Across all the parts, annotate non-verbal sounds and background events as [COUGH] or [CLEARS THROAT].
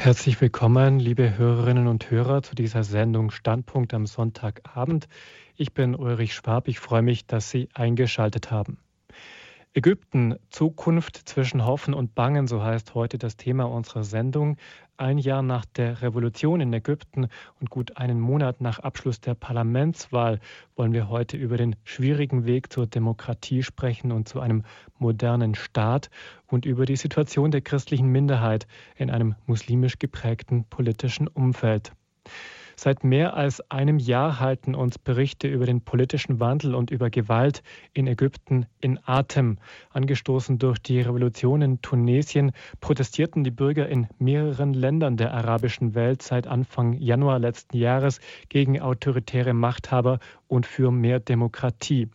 Herzlich willkommen, liebe Hörerinnen und Hörer, zu dieser Sendung Standpunkt am Sonntagabend. Ich bin Ulrich Schwab. Ich freue mich, dass Sie eingeschaltet haben. Ägypten, Zukunft zwischen Hoffen und Bangen, so heißt heute das Thema unserer Sendung. Ein Jahr nach der Revolution in Ägypten und gut einen Monat nach Abschluss der Parlamentswahl wollen wir heute über den schwierigen Weg zur Demokratie sprechen und zu einem modernen Staat und über die Situation der christlichen Minderheit in einem muslimisch geprägten politischen Umfeld. Seit mehr als einem Jahr halten uns Berichte über den politischen Wandel und über Gewalt in Ägypten in Atem. Angestoßen durch die Revolution in Tunesien protestierten die Bürger in mehreren Ländern der arabischen Welt seit Anfang Januar letzten Jahres gegen autoritäre Machthaber und für mehr Demokratie.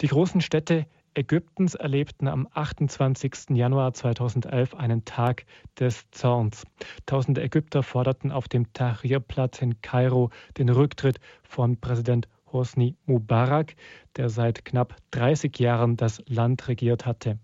Die großen Städte Ägyptens erlebten am 28. Januar 2011 einen Tag des Zorns. Tausende Ägypter forderten auf dem Tahrir-Platz in Kairo den Rücktritt von Präsident Hosni Mubarak, der seit knapp 30 Jahren das Land regiert hatte.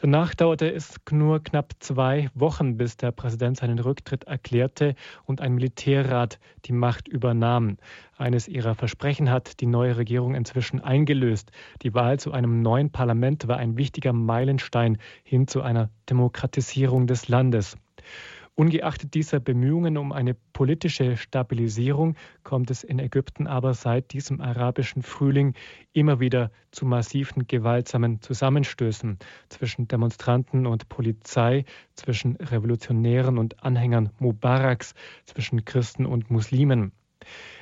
Danach dauerte es nur knapp zwei Wochen, bis der Präsident seinen Rücktritt erklärte und ein Militärrat die Macht übernahm. Eines ihrer Versprechen hat die neue Regierung inzwischen eingelöst. Die Wahl zu einem neuen Parlament war ein wichtiger Meilenstein hin zu einer Demokratisierung des Landes. Ungeachtet dieser Bemühungen um eine politische Stabilisierung kommt es in Ägypten aber seit diesem arabischen Frühling immer wieder zu massiven gewaltsamen Zusammenstößen zwischen Demonstranten und Polizei, zwischen Revolutionären und Anhängern Mubaraks, zwischen Christen und Muslimen.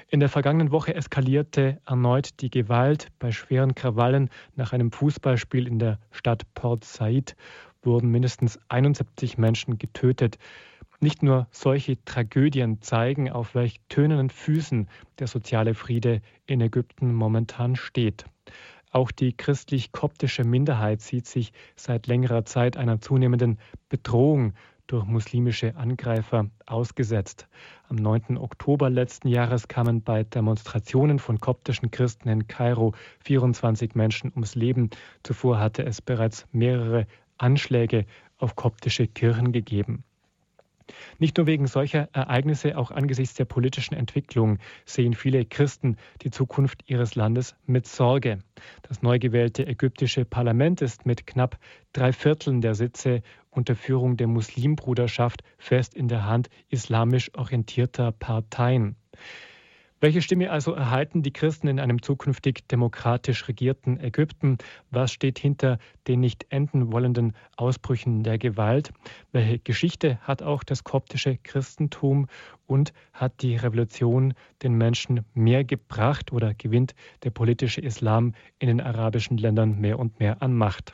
In der vergangenen Woche eskalierte erneut die Gewalt bei schweren Krawallen nach einem Fußballspiel in der Stadt Port Said wurden mindestens 71 Menschen getötet. Nicht nur solche Tragödien zeigen, auf welch tönenden Füßen der soziale Friede in Ägypten momentan steht. Auch die christlich-koptische Minderheit sieht sich seit längerer Zeit einer zunehmenden Bedrohung durch muslimische Angreifer ausgesetzt. Am 9. Oktober letzten Jahres kamen bei Demonstrationen von koptischen Christen in Kairo 24 Menschen ums Leben. Zuvor hatte es bereits mehrere Anschläge auf koptische Kirchen gegeben. Nicht nur wegen solcher Ereignisse, auch angesichts der politischen Entwicklung sehen viele Christen die Zukunft ihres Landes mit Sorge. Das neu gewählte ägyptische Parlament ist mit knapp drei Vierteln der Sitze unter Führung der Muslimbruderschaft fest in der Hand islamisch orientierter Parteien. Welche Stimme also erhalten die Christen in einem zukünftig demokratisch regierten Ägypten? Was steht hinter den nicht enden wollenden Ausbrüchen der Gewalt? Welche Geschichte hat auch das koptische Christentum und hat die Revolution den Menschen mehr gebracht oder gewinnt der politische Islam in den arabischen Ländern mehr und mehr an Macht?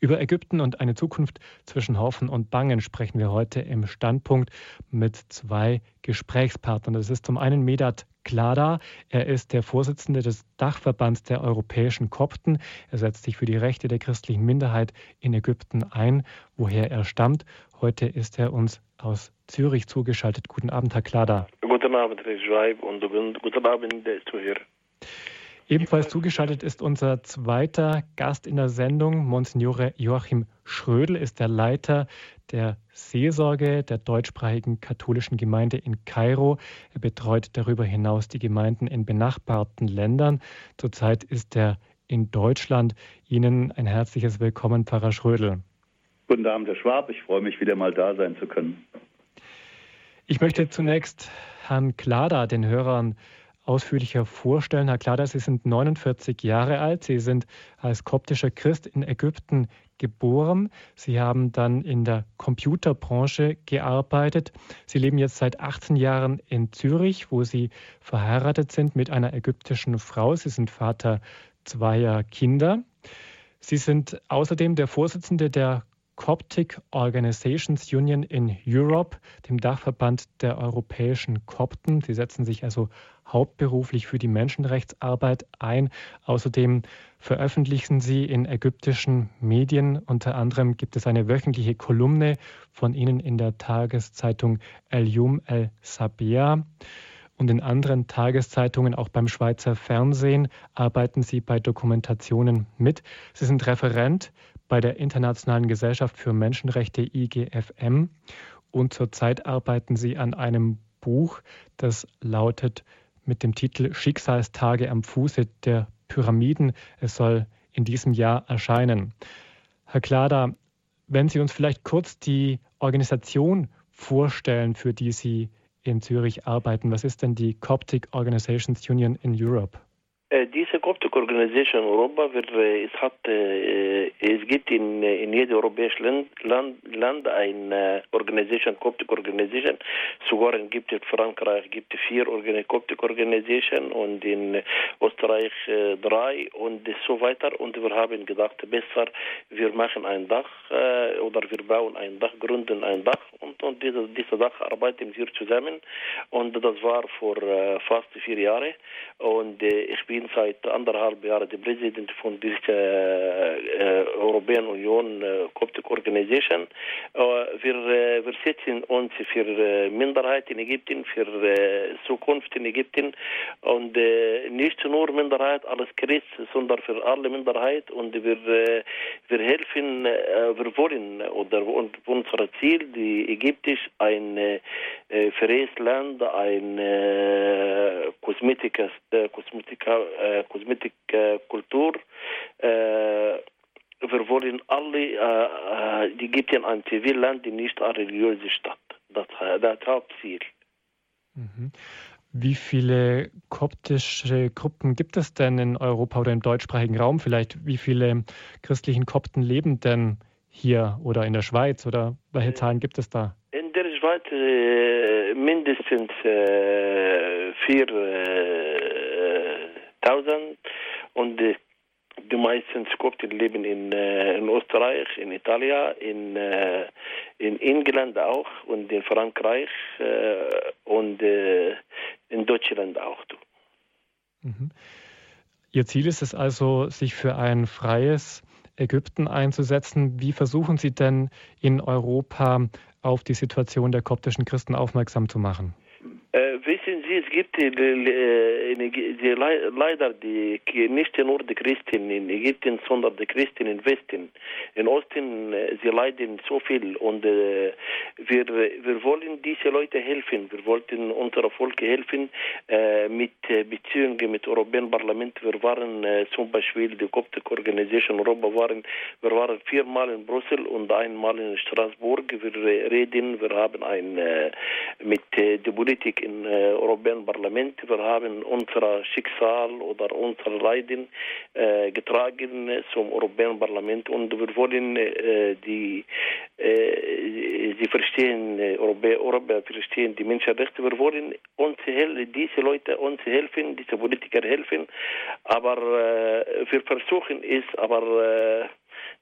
Über Ägypten und eine Zukunft zwischen Hoffen und Bangen sprechen wir heute im Standpunkt mit zwei Gesprächspartnern. Das ist zum einen Medat Klada. Er ist der Vorsitzende des Dachverbands der europäischen Kopten. Er setzt sich für die Rechte der christlichen Minderheit in Ägypten ein, woher er stammt. Heute ist er uns aus Zürich zugeschaltet. Guten Abend, Herr Klada. Guten Abend, Herr Schweib, und guten Abend, Herr Zuhörer. Ebenfalls zugeschaltet ist unser zweiter Gast in der Sendung. Monsignore Joachim Schrödel ist der Leiter der Seelsorge der deutschsprachigen katholischen Gemeinde in Kairo. Er betreut darüber hinaus die Gemeinden in benachbarten Ländern. Zurzeit ist er in Deutschland. Ihnen ein herzliches Willkommen, Pfarrer Schrödel. Guten Abend, Herr Schwab. Ich freue mich, wieder mal da sein zu können. Ich möchte zunächst Herrn Klada, den Hörern, ausführlicher vorstellen. Herr Klader, Sie sind 49 Jahre alt. Sie sind als koptischer Christ in Ägypten geboren. Sie haben dann in der Computerbranche gearbeitet. Sie leben jetzt seit 18 Jahren in Zürich, wo Sie verheiratet sind mit einer ägyptischen Frau. Sie sind Vater zweier Kinder. Sie sind außerdem der Vorsitzende der Coptic Organizations Union in Europe, dem Dachverband der europäischen Kopten. Sie setzen sich also hauptberuflich für die Menschenrechtsarbeit ein. Außerdem veröffentlichen sie in ägyptischen Medien. Unter anderem gibt es eine wöchentliche Kolumne von ihnen in der Tageszeitung El Yum El Sabia. Und in anderen Tageszeitungen, auch beim Schweizer Fernsehen, arbeiten sie bei Dokumentationen mit. Sie sind Referent bei der Internationalen Gesellschaft für Menschenrechte IGFM und zurzeit arbeiten Sie an einem Buch, das lautet mit dem Titel Schicksalstage am Fuße der Pyramiden. Es soll in diesem Jahr erscheinen. Herr Klada, wenn Sie uns vielleicht kurz die Organisation vorstellen, für die Sie in Zürich arbeiten. Was ist denn die Coptic Organizations Union in Europe? Äh, diese Coptic Organisation Europa, wird, äh, es, äh, gibt in, in jedem europäischen Land, Land, Land eine Organisation, Coptic Organisation. Sogar gibt es Frankreich gibt es vier Coptic Organisation und in Österreich drei und so weiter. Und wir haben gedacht, besser, wir machen ein Dach oder wir bauen ein Dach, gründen ein Dach und, und dieses, dieses Dach arbeiten wir zusammen. Und das war vor fast vier Jahren. Und ich bin bin seit anderthalb Jahren der Präsident von dieser äh, Europäischen Union äh, Coptic Organization. Äh, wir, äh, wir setzen uns für äh, Minderheit in Ägypten, für äh, Zukunft in Ägypten und äh, nicht nur Minderheit als Christ, sondern für alle Minderheit und wir, äh, wir helfen, äh, wir wollen oder und unser Ziel, die Ägyptisch ein äh, freies Land, ein äh, Kosmetika, äh, Kosmetika äh, Kosmetikkultur. Äh, wir wollen alle, äh, die gibt in ein Zivilland, die nicht eine religiöse Stadt. Das, das Hauptziel. Mhm. Wie viele koptische Gruppen gibt es denn in Europa oder im deutschsprachigen Raum? Vielleicht wie viele christlichen Kopten leben denn hier oder in der Schweiz oder welche Zahlen gibt es da? Äh, mindestens äh, vier äh, 1000 und die, die meisten Skopten leben in, äh, in Österreich, in Italien, in, äh, in England auch und in Frankreich äh, und äh, in Deutschland auch. Mhm. Ihr Ziel ist es also, sich für ein freies Ägypten einzusetzen. Wie versuchen Sie denn in Europa auf die Situation der koptischen Christen aufmerksam zu machen? Äh, wissen Sie, es gibt äh, die, leider die, nicht nur die Christen in Ägypten, sondern die Christen im Westen. In Osten, äh, sie leiden so viel und äh, wir, wir wollen diese Leute helfen. Wir wollten unserer Volk helfen äh, mit Beziehungen mit Europäischen Parlament. Wir waren äh, zum Beispiel die Coptic Organisation Europa waren, wir waren viermal in Brüssel und einmal in Straßburg. Wir reden, wir haben ein mit der Politik im äh, Europäischen Parlament. Wir haben unser Schicksal oder unser Leiden äh, getragen zum Europäischen Parlament und wir wollen äh, die, äh, sie verstehen, äh, Europäer, Europäer verstehen die Menschenrechte. Wir wollen uns diese Leute uns helfen, diese Politiker helfen, aber äh, wir versuchen es, aber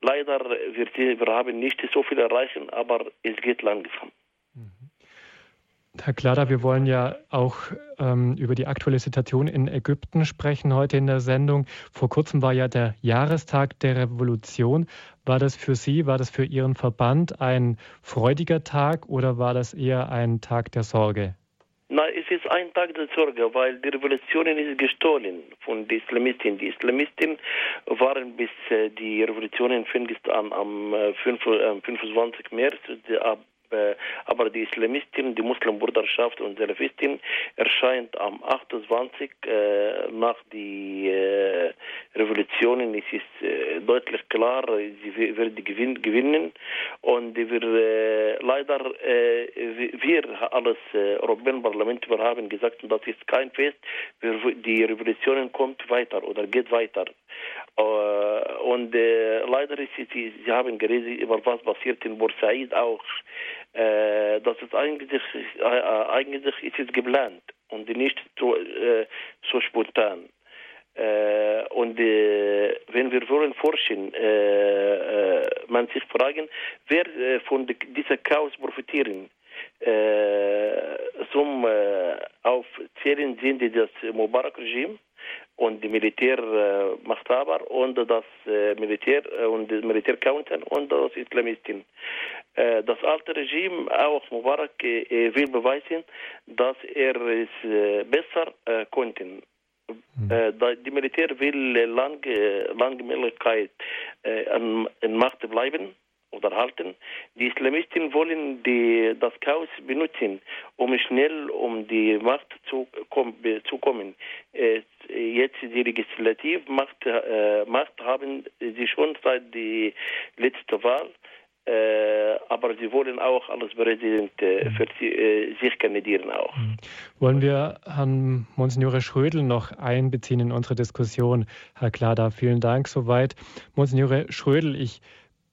leider wir, wir haben nicht so viel erreichen, aber es geht langsam. Herr Klada, wir wollen ja auch ähm, über die aktuelle Situation in Ägypten sprechen heute in der Sendung. Vor kurzem war ja der Jahrestag der Revolution. War das für Sie, war das für Ihren Verband ein freudiger Tag oder war das eher ein Tag der Sorge? Nein, es ist ein Tag der Sorge, weil die Revolution ist gestohlen von den Islamisten. Die Islamisten waren bis äh, die Revolution fängt am äh, 25. März ab äh, aber die Islamisten, die Muslimbruderschaft und Salafisten erscheint am 28 äh, nach die äh, Revolutionen. Es ist äh, deutlich klar, sie werden gewinnen und wir äh, leider äh, wir alles äh, Europäische Parlament wir haben gesagt, das ist kein Fest, wir, die Revolution kommt weiter oder geht weiter. Und leider ist sie, sie haben geredet über was passiert in Bursaid auch äh, das ist eigentlich, äh, eigentlich ist es geplant und nicht so, äh, so spontan. Äh, und äh, wenn wir wollen forschen, äh, äh man sich fragen, wer äh, von die, dieser Chaos profitieren. Zum aufzählen sind das Mubarak-Regime und die Militärmachthaber und das Militär und das Militärcounter und das Islamisten. Äh, das alte Regime, auch Mubarak, äh, will beweisen, dass er es äh, besser konnte. Mhm. Die Militär will lange, lange Möglichkeit in Macht bleiben oder halten. Die Islamisten wollen die, das Chaos benutzen, um schnell um die Macht zu, komm, zu kommen. Äh, jetzt die Legislativmacht äh, Macht haben sie schon seit der letzten Wahl. Äh, aber sie wollen auch als Präsident äh, für äh, sich kandidieren auch. Mhm. Wollen wir Herrn Monsignore Schrödel noch einbeziehen in unsere Diskussion? Herr Klada, vielen Dank soweit. Monsignore Schrödel, ich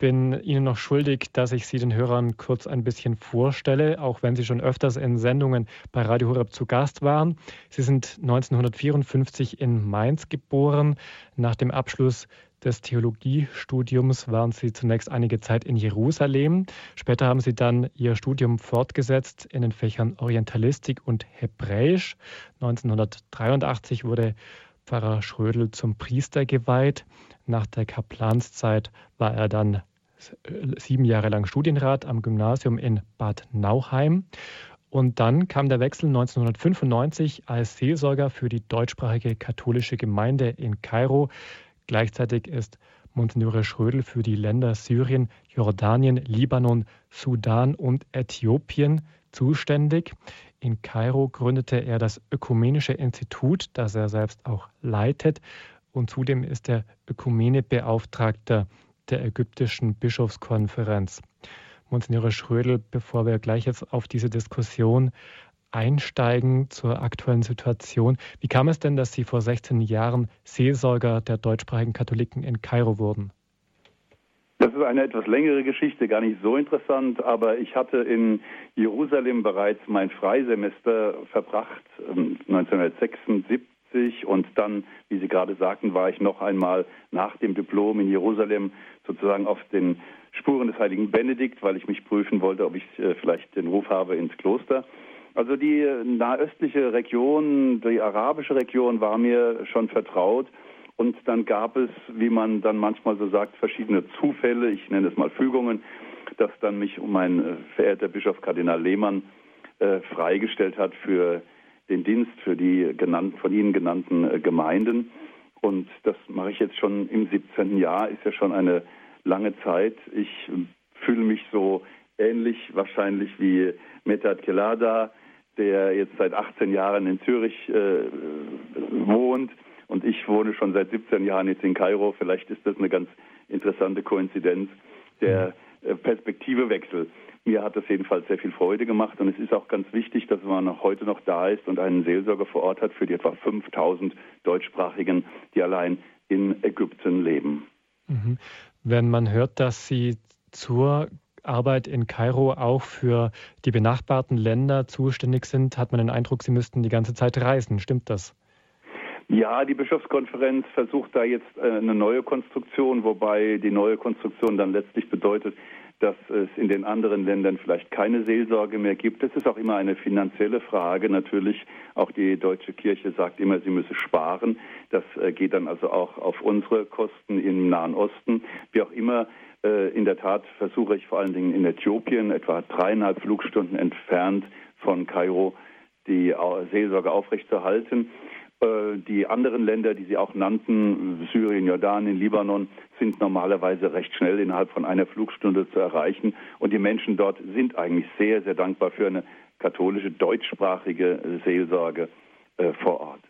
bin Ihnen noch schuldig, dass ich Sie den Hörern kurz ein bisschen vorstelle, auch wenn Sie schon öfters in Sendungen bei Radio Horeb zu Gast waren. Sie sind 1954 in Mainz geboren. Nach dem Abschluss des Theologiestudiums waren Sie zunächst einige Zeit in Jerusalem. Später haben Sie dann Ihr Studium fortgesetzt in den Fächern Orientalistik und Hebräisch. 1983 wurde Pfarrer Schrödel zum Priester geweiht. Nach der Kaplanszeit war er dann sieben Jahre lang Studienrat am Gymnasium in Bad Nauheim. Und dann kam der Wechsel 1995 als Seelsorger für die deutschsprachige katholische Gemeinde in Kairo. Gleichzeitig ist Monsignore Schrödel für die Länder Syrien, Jordanien, Libanon, Sudan und Äthiopien zuständig. In Kairo gründete er das Ökumenische Institut, das er selbst auch leitet. Und zudem ist er Ökumenebeauftragter der ägyptischen Bischofskonferenz. Monsignore Schrödel, bevor wir gleich jetzt auf diese Diskussion einsteigen zur aktuellen Situation. Wie kam es denn, dass Sie vor 16 Jahren Seelsorger der deutschsprachigen Katholiken in Kairo wurden? Das ist eine etwas längere Geschichte, gar nicht so interessant, aber ich hatte in Jerusalem bereits mein Freisemester verbracht, 1976 ähm, und dann, wie Sie gerade sagten, war ich noch einmal nach dem Diplom in Jerusalem sozusagen auf den Spuren des heiligen Benedikt, weil ich mich prüfen wollte, ob ich äh, vielleicht den Ruf habe ins Kloster. Also die nahöstliche Region, die arabische Region war mir schon vertraut. Und dann gab es, wie man dann manchmal so sagt, verschiedene Zufälle, ich nenne es mal Fügungen, dass dann mich mein äh, verehrter Bischof Kardinal Lehmann äh, freigestellt hat für den Dienst für die genannt, von Ihnen genannten äh, Gemeinden. Und das mache ich jetzt schon im 17. Jahr, ist ja schon eine lange Zeit. Ich äh, fühle mich so ähnlich wahrscheinlich wie Metat Kelada, der jetzt seit 18 Jahren in Zürich äh, wohnt. Und ich wohne schon seit 17 Jahren jetzt in Kairo. Vielleicht ist das eine ganz interessante Koinzidenz. Der äh, Perspektivewechsel. Mir hat das jedenfalls sehr viel Freude gemacht und es ist auch ganz wichtig, dass man heute noch da ist und einen Seelsorger vor Ort hat für die etwa 5000 Deutschsprachigen, die allein in Ägypten leben. Mhm. Wenn man hört, dass Sie zur Arbeit in Kairo auch für die benachbarten Länder zuständig sind, hat man den Eindruck, Sie müssten die ganze Zeit reisen. Stimmt das? Ja, die Bischofskonferenz versucht da jetzt äh, eine neue Konstruktion, wobei die neue Konstruktion dann letztlich bedeutet, dass es in den anderen Ländern vielleicht keine Seelsorge mehr gibt. Das ist auch immer eine finanzielle Frage. Natürlich, auch die deutsche Kirche sagt immer, sie müsse sparen. Das äh, geht dann also auch auf unsere Kosten im Nahen Osten. Wie auch immer, äh, in der Tat versuche ich vor allen Dingen in Äthiopien, etwa dreieinhalb Flugstunden entfernt von Kairo, die Seelsorge aufrechtzuerhalten. Äh, die anderen Länder, die Sie auch nannten, Syrien, Jordanien, Libanon, sind normalerweise recht schnell innerhalb von einer Flugstunde zu erreichen. Und die Menschen dort sind eigentlich sehr, sehr dankbar für eine katholische, deutschsprachige Seelsorge äh, vor Ort.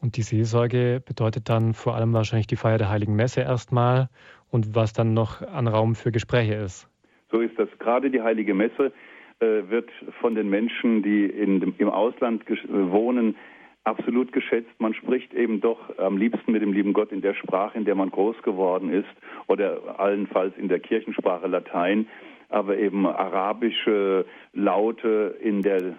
Und die Seelsorge bedeutet dann vor allem wahrscheinlich die Feier der Heiligen Messe erstmal und was dann noch an Raum für Gespräche ist. So ist das. Gerade die Heilige Messe äh, wird von den Menschen, die in, im Ausland wohnen, absolut geschätzt. Man spricht eben doch am liebsten mit dem lieben Gott in der Sprache, in der man groß geworden ist oder allenfalls in der Kirchensprache Latein, aber eben arabische Laute in der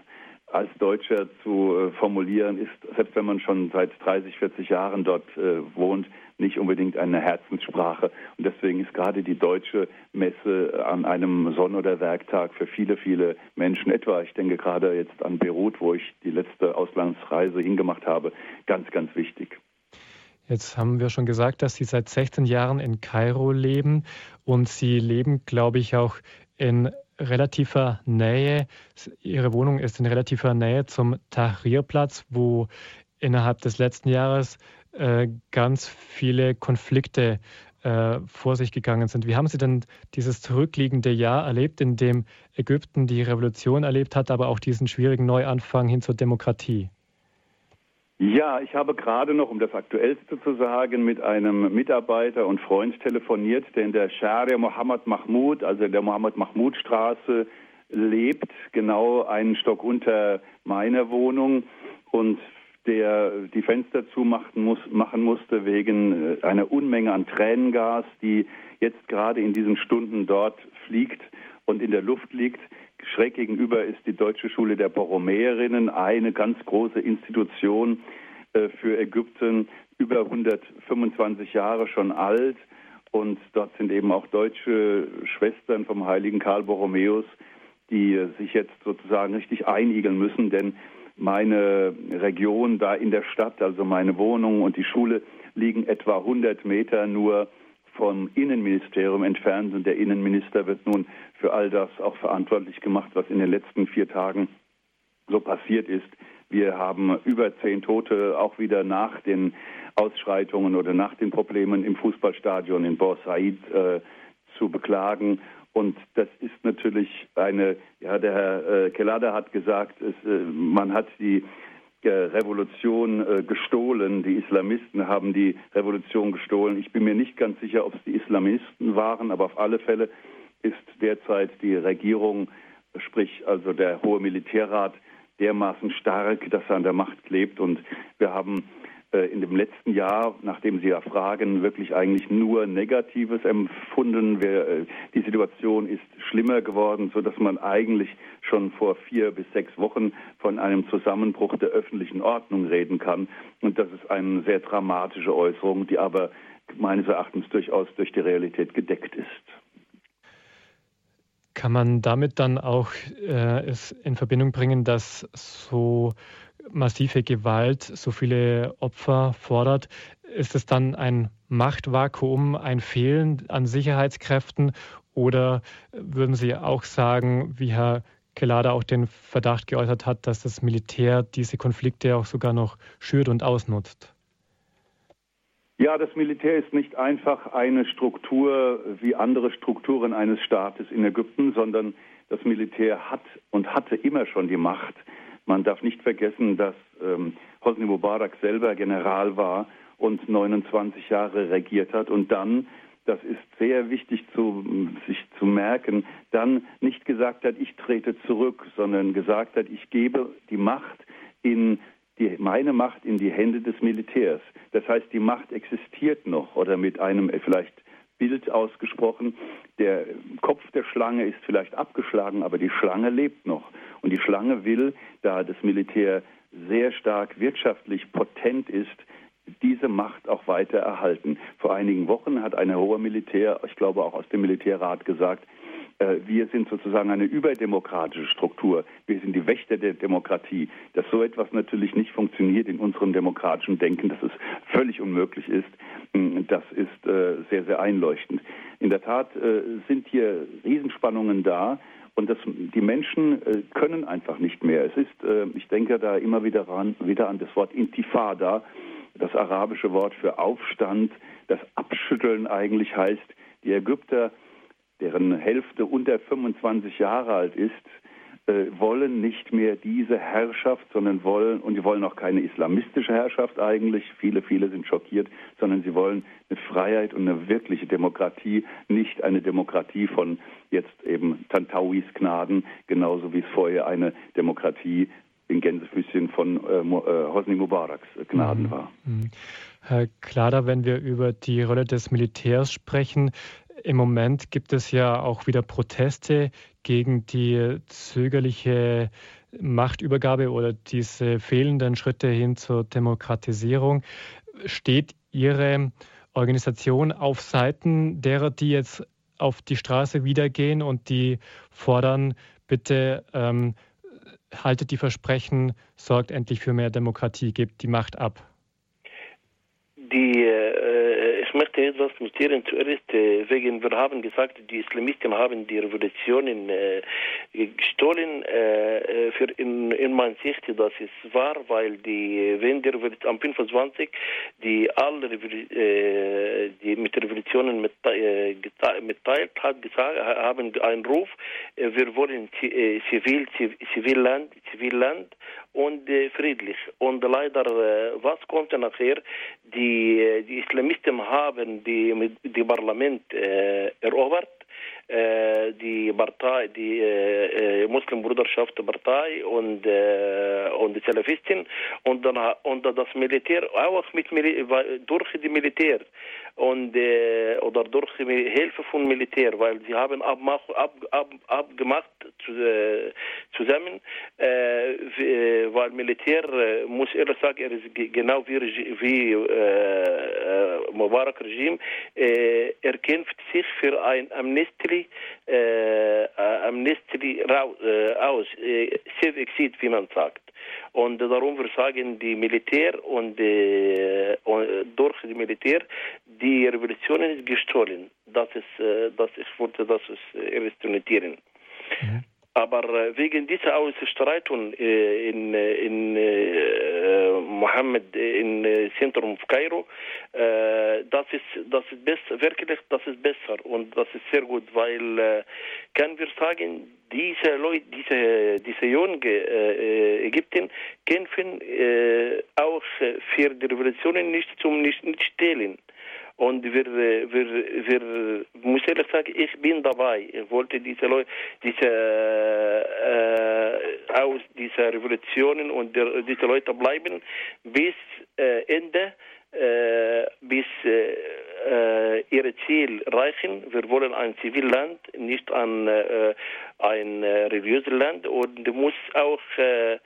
als Deutscher zu äh, formulieren, ist, selbst wenn man schon seit 30, 40 Jahren dort äh, wohnt, nicht unbedingt eine Herzenssprache. Und deswegen ist gerade die deutsche Messe an einem Sonn- oder Werktag für viele, viele Menschen, etwa ich denke gerade jetzt an Beirut, wo ich die letzte Auslandsreise hingemacht habe, ganz, ganz wichtig. Jetzt haben wir schon gesagt, dass Sie seit 16 Jahren in Kairo leben und Sie leben, glaube ich, auch in relativer Nähe, Ihre Wohnung ist in relativer Nähe zum Tahrirplatz, wo innerhalb des letzten Jahres äh, ganz viele Konflikte äh, vor sich gegangen sind. Wie haben Sie denn dieses zurückliegende Jahr erlebt, in dem Ägypten die Revolution erlebt hat, aber auch diesen schwierigen Neuanfang hin zur Demokratie? Ja, ich habe gerade noch, um das Aktuellste zu sagen, mit einem Mitarbeiter und Freund telefoniert, der in der Sharia Mohammed Mahmoud, also in der Mohammed Mahmoud Straße, lebt, genau einen Stock unter meiner Wohnung und der die Fenster zumachen muss, machen musste wegen äh, einer Unmenge an Tränengas, die jetzt gerade in diesen Stunden dort fliegt und in der Luft liegt. Schräg gegenüber ist die Deutsche Schule der Borromäerinnen, eine ganz große Institution äh, für Ägypten, über 125 Jahre schon alt. Und dort sind eben auch deutsche Schwestern vom heiligen Karl Borromäus, die äh, sich jetzt sozusagen richtig einigeln müssen, denn meine Region da in der Stadt, also meine Wohnung und die Schule, liegen etwa 100 Meter nur vom Innenministerium entfernt und der Innenminister wird nun für all das auch verantwortlich gemacht, was in den letzten vier Tagen so passiert ist. Wir haben über zehn Tote auch wieder nach den Ausschreitungen oder nach den Problemen im Fußballstadion in Borsaid äh, zu beklagen. Und das ist natürlich eine, ja, der Herr äh, Kelada hat gesagt, es, äh, man hat die Revolution äh, gestohlen. Die Islamisten haben die Revolution gestohlen. Ich bin mir nicht ganz sicher, ob es die Islamisten waren, aber auf alle Fälle ist derzeit die Regierung, sprich also der hohe Militärrat, dermaßen stark, dass er an der Macht klebt. Und wir haben in dem letzten Jahr, nachdem Sie ja fragen, wirklich eigentlich nur Negatives empfunden. Äh, die Situation ist schlimmer geworden, so dass man eigentlich schon vor vier bis sechs Wochen von einem Zusammenbruch der öffentlichen Ordnung reden kann. Und das ist eine sehr dramatische Äußerung, die aber meines Erachtens durchaus durch die Realität gedeckt ist. Kann man damit dann auch äh, es in Verbindung bringen, dass so massive Gewalt so viele Opfer fordert, ist es dann ein Machtvakuum, ein Fehlen an Sicherheitskräften oder würden Sie auch sagen, wie Herr Kelada auch den Verdacht geäußert hat, dass das Militär diese Konflikte auch sogar noch schürt und ausnutzt? Ja, das Militär ist nicht einfach eine Struktur wie andere Strukturen eines Staates in Ägypten, sondern das Militär hat und hatte immer schon die Macht, man darf nicht vergessen, dass ähm, Hosni Mubarak selber General war und 29 Jahre regiert hat und dann, das ist sehr wichtig zu, sich zu merken, dann nicht gesagt hat, ich trete zurück, sondern gesagt hat, ich gebe die Macht in die, meine Macht in die Hände des Militärs. Das heißt, die Macht existiert noch oder mit einem vielleicht Bild ausgesprochen. Der Kopf der Schlange ist vielleicht abgeschlagen, aber die Schlange lebt noch. Und die Schlange will, da das Militär sehr stark wirtschaftlich potent ist, diese Macht auch weiter erhalten. Vor einigen Wochen hat ein hoher Militär, ich glaube auch aus dem Militärrat gesagt, wir sind sozusagen eine überdemokratische Struktur. Wir sind die Wächter der Demokratie. Dass so etwas natürlich nicht funktioniert in unserem demokratischen Denken, dass es völlig unmöglich ist, mm, das ist äh, sehr, sehr einleuchtend. In der Tat äh, sind hier Riesenspannungen da. Und das, die Menschen können einfach nicht mehr. Es ist, ich denke da immer wieder, ran, wieder an das Wort Intifada, das arabische Wort für Aufstand, das Abschütteln eigentlich heißt, die Ägypter deren Hälfte unter 25 Jahre alt ist, äh, wollen nicht mehr diese Herrschaft, sondern wollen, und die wollen auch keine islamistische Herrschaft eigentlich, viele, viele sind schockiert, sondern sie wollen eine Freiheit und eine wirkliche Demokratie, nicht eine Demokratie von jetzt eben Tantawis Gnaden, genauso wie es vorher eine Demokratie in Gänsefüßchen von äh, äh Hosni Mubaraks Gnaden mhm. war. Mhm. Herr Klader, wenn wir über die Rolle des Militärs sprechen, im Moment gibt es ja auch wieder Proteste gegen die zögerliche Machtübergabe oder diese fehlenden Schritte hin zur Demokratisierung. Steht Ihre Organisation auf Seiten derer, die jetzt auf die Straße wieder gehen und die fordern, bitte ähm, haltet die Versprechen, sorgt endlich für mehr Demokratie, gebt die Macht ab? Die äh, ich möchte etwas notieren zuerst, äh, wegen, wir haben gesagt, die Islamisten haben die Revolutionen äh, gestohlen. Äh, für in, in meiner Sicht, das ist wahr, weil die, wenn der am 25 die alle äh, die mit Revolutionen mit, äh, mitteilt hat, gesagt, haben einen Ruf, äh, wir wollen zivil, Zivilland, Zivilland und äh, friedlich. Und leider, äh, was kommt nachher? Die, die Islamisten haben die, die Parlament äh, erobert äh, die Partei, die äh, äh Muslimbruderschaft Partei und, äh, und die Salafisten und dann und das Militär auch mit durch die Militär. Und äh, oder durch Hilfe von Militär, weil sie haben abmach, ab, ab, abgemacht zu, äh, zusammen, äh, äh weil Militär muss ehrlich sagen, er ist genau wie, wie Mubarak Regime, er kämpft sich für ein Amnesty äh, Amnesty äh, aus, äh, Self-Exit, wie man sagt. Und darum wir sagen, die Militär und, äh, durch die Militär, die Revolution ist gestohlen. Das ist, äh, das ich wollte das ist, erst notieren. Mhm. Aber äh, wegen dieser Ausstreitung äh, in, äh, in Mohammed im Zentrum von Kairo, das ist das ist besser, wirklich das ist besser und das ist sehr gut, weil können wir sagen, diese Leute, diese diese jungen Ägypten kämpfen auch für die Revolutionen nicht zum nicht, nicht stehlen. Und wir, wir, wir, muss ehrlich sagen, ich bin dabei. Ich wollte diese Leute, diese, äh, aus dieser Revolutionen und der, diese Leute bleiben bis äh, Ende, äh, bis äh, äh ihre Ziel reichen. Wir wollen ein Zivilland, nicht ein, äh, ein äh, religiöses Land und muss auch äh,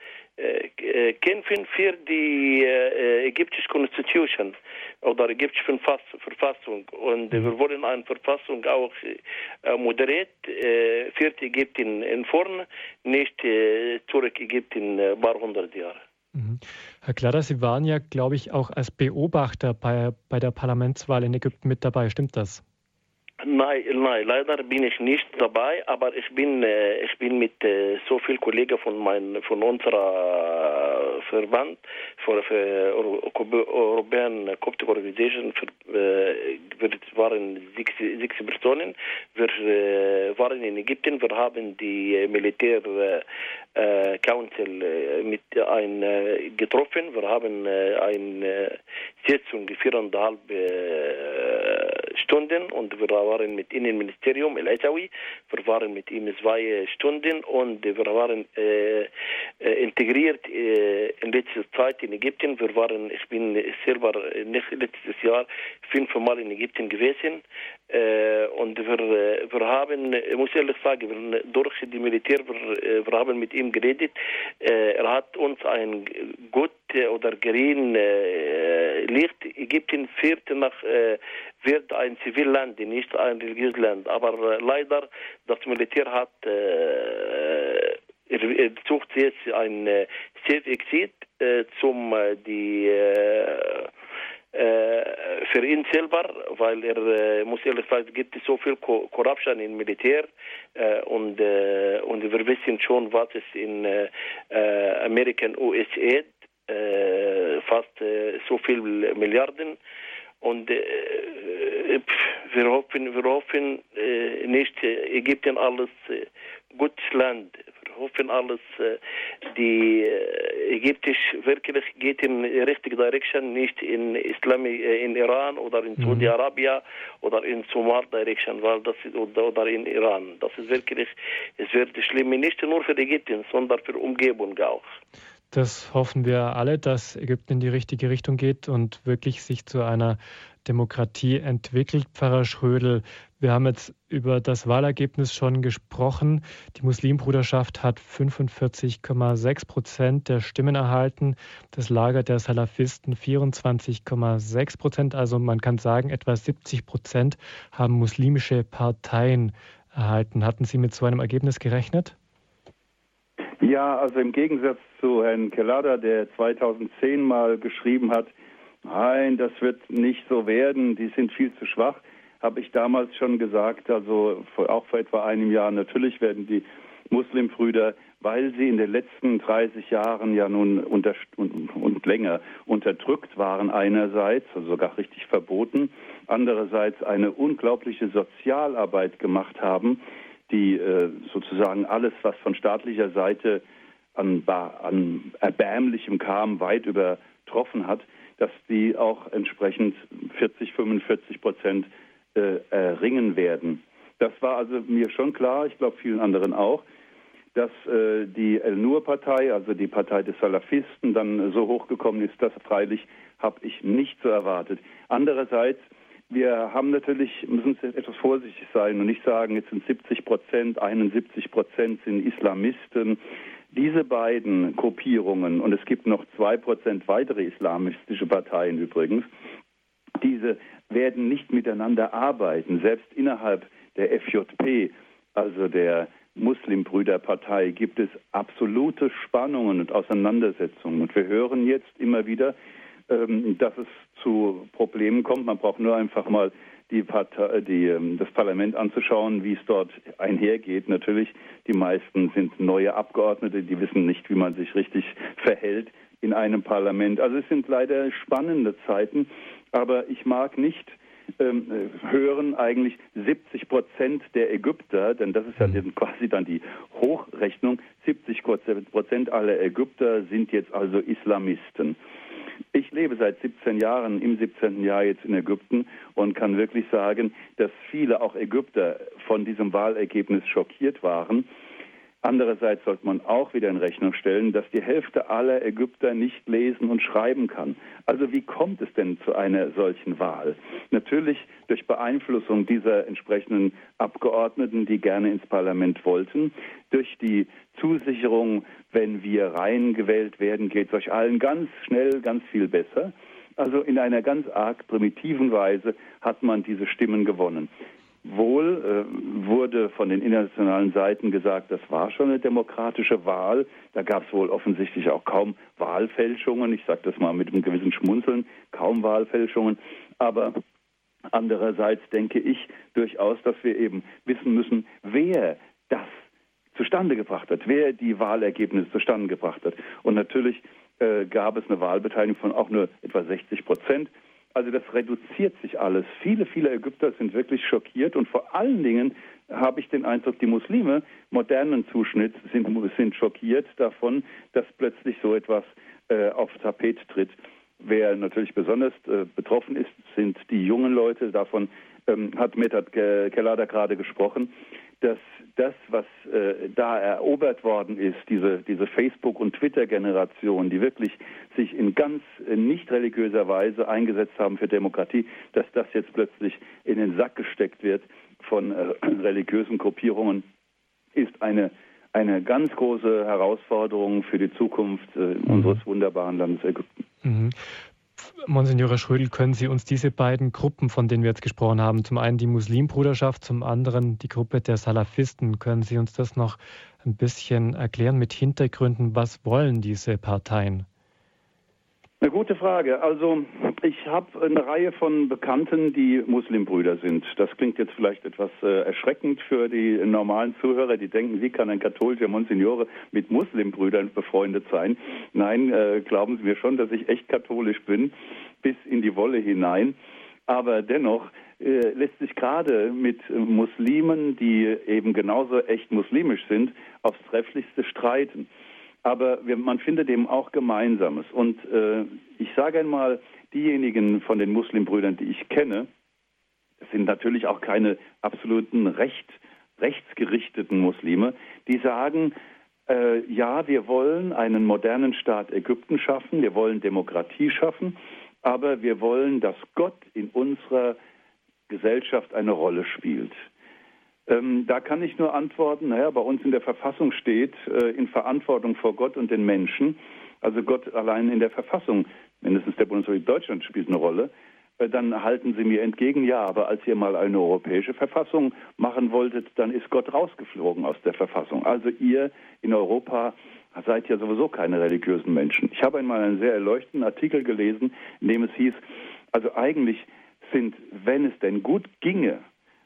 kämpfen für die äh, ägyptische Constitution oder ägyptische Verfassung. Und mhm. wir wollen eine Verfassung auch äh, moderiert äh, für Ägypten in vorn, nicht äh, zurück Ägypten ein paar hundert Jahre. Mhm. Herr Klader, Sie waren ja, glaube ich, auch als Beobachter bei, bei der Parlamentswahl in Ägypten mit dabei. Stimmt das? Nein, nein, leider bin ich nicht dabei, aber ich bin, äh, ich bin mit äh, so vielen Kollegen von mein, von unserer Verband, für, für European Coptic Organization, äh, wir waren sechs, sechs Personen. Wir äh, waren in Ägypten, wir haben die Militär äh, Council äh, mit ein äh, getroffen. Wir haben äh, eine Sitzung viereinhalb Stunden und wir waren mit Innenministerium El Ajawi. Wir waren mit ihm zwei Stunden und wir waren integriert in letzter Zeit in Ägypten. Wir waren, ich bin selber letztes Jahr fünfmal in Ägypten gewesen. Äh, und wir, äh, wir haben, ich muss ehrlich sagen, wir, durch die Militär, wir, äh, wir haben mit ihm geredet. er hat uns ein gut oder grün Licht. Ägypten führt nach, wird ein Zivilland, nicht ein religiöses Land. Aber leider, das Militär hat, er, er sucht jetzt ein Safe-Exit zum die äh, für ihn selber, weil er, äh, muss ehrlich sagen, es gibt so viel Corruption im Militär äh, und, äh, und wir wissen schon, was es in äh, äh American USA äh, fast äh, so viel Milliarden. Und äh, wir hoffen, wir hoffen äh, nicht Ägypten alles äh, gutes Land hoffen alles, äh, die äh, ägyptisch wirklich geht in die richtige Direction, nicht in Islam, äh, in Iran oder in mhm. Saudi-Arabien oder in Somal Direction, weil das ist, oder, in Iran. Das ist wirklich, es wird schlimm, nicht nur für Ägypten, sondern für die Umgebung auch. Das hoffen wir alle, dass Ägypten in die richtige Richtung geht und wirklich sich zu einer Demokratie entwickelt. Pfarrer Schrödel, wir haben jetzt über das Wahlergebnis schon gesprochen. Die Muslimbruderschaft hat 45,6 Prozent der Stimmen erhalten, das Lager der Salafisten 24,6 Prozent. Also man kann sagen, etwa 70 Prozent haben muslimische Parteien erhalten. Hatten Sie mit so einem Ergebnis gerechnet? Ja, also im Gegensatz zu Herrn Kelada, der 2010 mal geschrieben hat, Nein, das wird nicht so werden. Die sind viel zu schwach, habe ich damals schon gesagt. Also auch vor etwa einem Jahr. Natürlich werden die Muslimbrüder, weil sie in den letzten 30 Jahren ja nun unter, und, und länger unterdrückt waren einerseits, also sogar richtig verboten, andererseits eine unglaubliche Sozialarbeit gemacht haben, die äh, sozusagen alles, was von staatlicher Seite an, an Erbärmlichem kam, weit übertroffen hat, dass die auch entsprechend 40, 45 Prozent äh, erringen werden. Das war also mir schon klar, ich glaube vielen anderen auch, dass äh, die El-Nur-Partei, also die Partei des Salafisten, dann so hochgekommen ist, das freilich habe ich nicht so erwartet. Andererseits, wir haben natürlich, müssen etwas vorsichtig sein und nicht sagen, jetzt sind 70 Prozent, 71 Prozent sind Islamisten. Diese beiden Gruppierungen, und es gibt noch zwei Prozent weitere islamistische Parteien übrigens, diese werden nicht miteinander arbeiten. Selbst innerhalb der FJP, also der Muslimbrüderpartei, gibt es absolute Spannungen und Auseinandersetzungen. Und wir hören jetzt immer wieder, ähm, dass es zu Problemen kommt. Man braucht nur einfach mal die Partei, die, ähm, das Parlament anzuschauen, wie es dort einhergeht. Natürlich, die meisten sind neue Abgeordnete, die wissen nicht, wie man sich richtig verhält in einem Parlament. Also es sind leider spannende Zeiten, aber ich mag nicht ähm, hören eigentlich 70 Prozent der Ägypter, denn das ist ja mhm. quasi dann die Hochrechnung, 70 Prozent aller Ägypter sind jetzt also Islamisten. Ich lebe seit 17 Jahren im 17. Jahr jetzt in Ägypten und kann wirklich sagen, dass viele auch Ägypter von diesem Wahlergebnis schockiert waren Andererseits sollte man auch wieder in Rechnung stellen, dass die Hälfte aller Ägypter nicht lesen und schreiben kann. Also wie kommt es denn zu einer solchen Wahl? Natürlich durch Beeinflussung dieser entsprechenden Abgeordneten, die gerne ins Parlament wollten, durch die Zusicherung, wenn wir reingewählt werden, geht es euch allen ganz schnell, ganz viel besser. Also in einer ganz arg primitiven Weise hat man diese Stimmen gewonnen. Wohl äh, wurde von den internationalen Seiten gesagt, das war schon eine demokratische Wahl. Da gab es wohl offensichtlich auch kaum Wahlfälschungen. Ich sage das mal mit einem gewissen Schmunzeln, kaum Wahlfälschungen. Aber andererseits denke ich durchaus, dass wir eben wissen müssen, wer das zustande gebracht hat, wer die Wahlergebnisse zustande gebracht hat. Und natürlich äh, gab es eine Wahlbeteiligung von auch nur etwa 60 Prozent. Also das reduziert sich alles. Viele, viele Ägypter sind wirklich schockiert und vor allen Dingen habe ich den Eindruck, die Muslime modernen Zuschnitt sind, sind schockiert davon, dass plötzlich so etwas äh, aufs Tapet tritt. Wer natürlich besonders äh, betroffen ist, sind die jungen Leute. Davon ähm, hat Metat Kellada gerade gesprochen dass das, was äh, da erobert worden ist, diese, diese Facebook- und Twitter-Generation, die wirklich sich in ganz äh, nicht religiöser Weise eingesetzt haben für Demokratie, dass das jetzt plötzlich in den Sack gesteckt wird von äh, [CLEARS THROAT] religiösen Gruppierungen, ist eine, eine ganz große Herausforderung für die Zukunft äh, mhm. unseres wunderbaren Landes Ägypten. Mhm. Monsignore Schrödel, können Sie uns diese beiden Gruppen, von denen wir jetzt gesprochen haben, zum einen die Muslimbruderschaft, zum anderen die Gruppe der Salafisten, können Sie uns das noch ein bisschen erklären mit Hintergründen? Was wollen diese Parteien? Eine gute Frage. Also ich habe eine Reihe von Bekannten, die Muslimbrüder sind. Das klingt jetzt vielleicht etwas äh, erschreckend für die normalen Zuhörer, die denken, wie kann ein katholischer Monsignore mit Muslimbrüdern befreundet sein? Nein, äh, glauben Sie mir schon, dass ich echt katholisch bin, bis in die Wolle hinein. Aber dennoch äh, lässt sich gerade mit Muslimen, die eben genauso echt muslimisch sind, aufs Trefflichste streiten aber wir, man findet eben auch Gemeinsames. Und äh, ich sage einmal, diejenigen von den Muslimbrüdern, die ich kenne, sind natürlich auch keine absoluten Recht, rechtsgerichteten Muslime, die sagen, äh, ja, wir wollen einen modernen Staat Ägypten schaffen, wir wollen Demokratie schaffen, aber wir wollen, dass Gott in unserer Gesellschaft eine Rolle spielt. Ähm, da kann ich nur antworten, naja, bei uns in der Verfassung steht, äh, in Verantwortung vor Gott und den Menschen, also Gott allein in der Verfassung, mindestens der Bundesrepublik Deutschland spielt eine Rolle, äh, dann halten Sie mir entgegen, ja, aber als ihr mal eine europäische Verfassung machen wolltet, dann ist Gott rausgeflogen aus der Verfassung. Also ihr in Europa seid ja sowieso keine religiösen Menschen. Ich habe einmal einen sehr erleuchtenden Artikel gelesen, in dem es hieß, also eigentlich sind, wenn es denn gut ginge,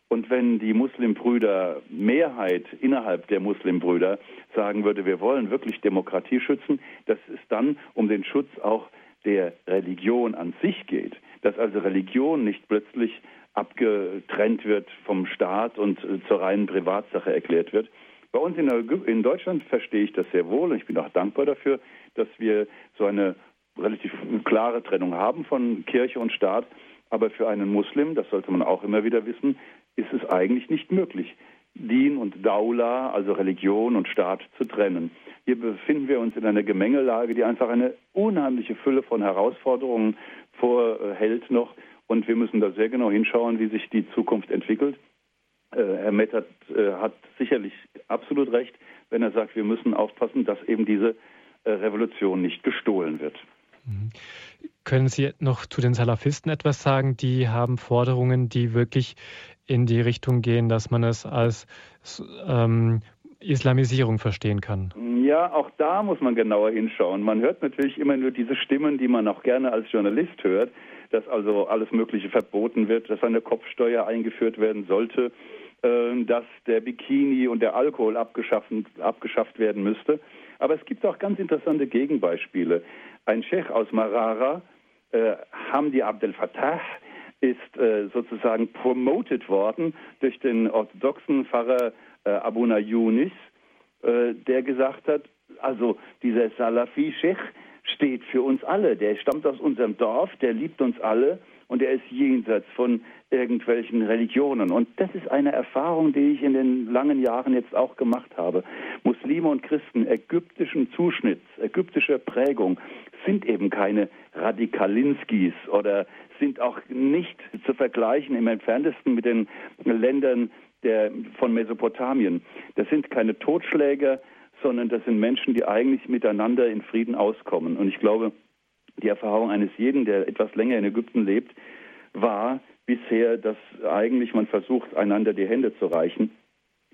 und wenn die Muslimbrüder Mehrheit innerhalb der Muslimbrüder sagen würde, wir wollen wirklich Demokratie schützen, dass es dann um den Schutz auch der Religion an sich geht, dass also Religion nicht plötzlich abgetrennt wird vom Staat und äh, zur reinen Privatsache erklärt wird. Bei uns in, in Deutschland verstehe ich das sehr wohl und ich bin auch dankbar dafür, dass wir so eine relativ klare Trennung haben von Kirche und Staat. Aber für einen Muslim, das sollte man auch immer wieder wissen, ist es eigentlich nicht möglich, Din und Daula, also Religion und Staat, zu trennen. Hier befinden wir uns in einer Gemengelage, die einfach eine unheimliche Fülle von Herausforderungen vorhält noch. Und wir müssen da sehr genau hinschauen, wie sich die Zukunft entwickelt. Äh, Herr Mettert äh, hat sicherlich absolut recht, wenn er sagt, wir müssen aufpassen, dass eben diese äh, Revolution nicht gestohlen wird. Mhm. Können Sie noch zu den Salafisten etwas sagen? Die haben Forderungen, die wirklich in die Richtung gehen, dass man es als ähm, Islamisierung verstehen kann. Ja, auch da muss man genauer hinschauen. Man hört natürlich immer nur diese Stimmen, die man auch gerne als Journalist hört, dass also alles Mögliche verboten wird, dass eine Kopfsteuer eingeführt werden sollte, äh, dass der Bikini und der Alkohol abgeschafft, werden müsste. Aber es gibt auch ganz interessante Gegenbeispiele. Ein Sheikh aus Marara, äh, Hamdi Abdel Fattah, ist äh, sozusagen promoted worden durch den orthodoxen Pfarrer äh, Abuna Yunis, äh, der gesagt hat, also dieser Salafi-Sheikh steht für uns alle, der stammt aus unserem Dorf, der liebt uns alle und er ist jenseits von irgendwelchen Religionen. Und das ist eine Erfahrung, die ich in den langen Jahren jetzt auch gemacht habe. Muslime und Christen ägyptischen Zuschnitts, ägyptischer Prägung sind eben keine Radikalinskis oder sind auch nicht zu vergleichen im entferntesten mit den Ländern der, von Mesopotamien. Das sind keine Totschläger, sondern das sind Menschen, die eigentlich miteinander in Frieden auskommen. Und ich glaube, die Erfahrung eines jeden, der etwas länger in Ägypten lebt, war bisher, dass eigentlich man versucht, einander die Hände zu reichen.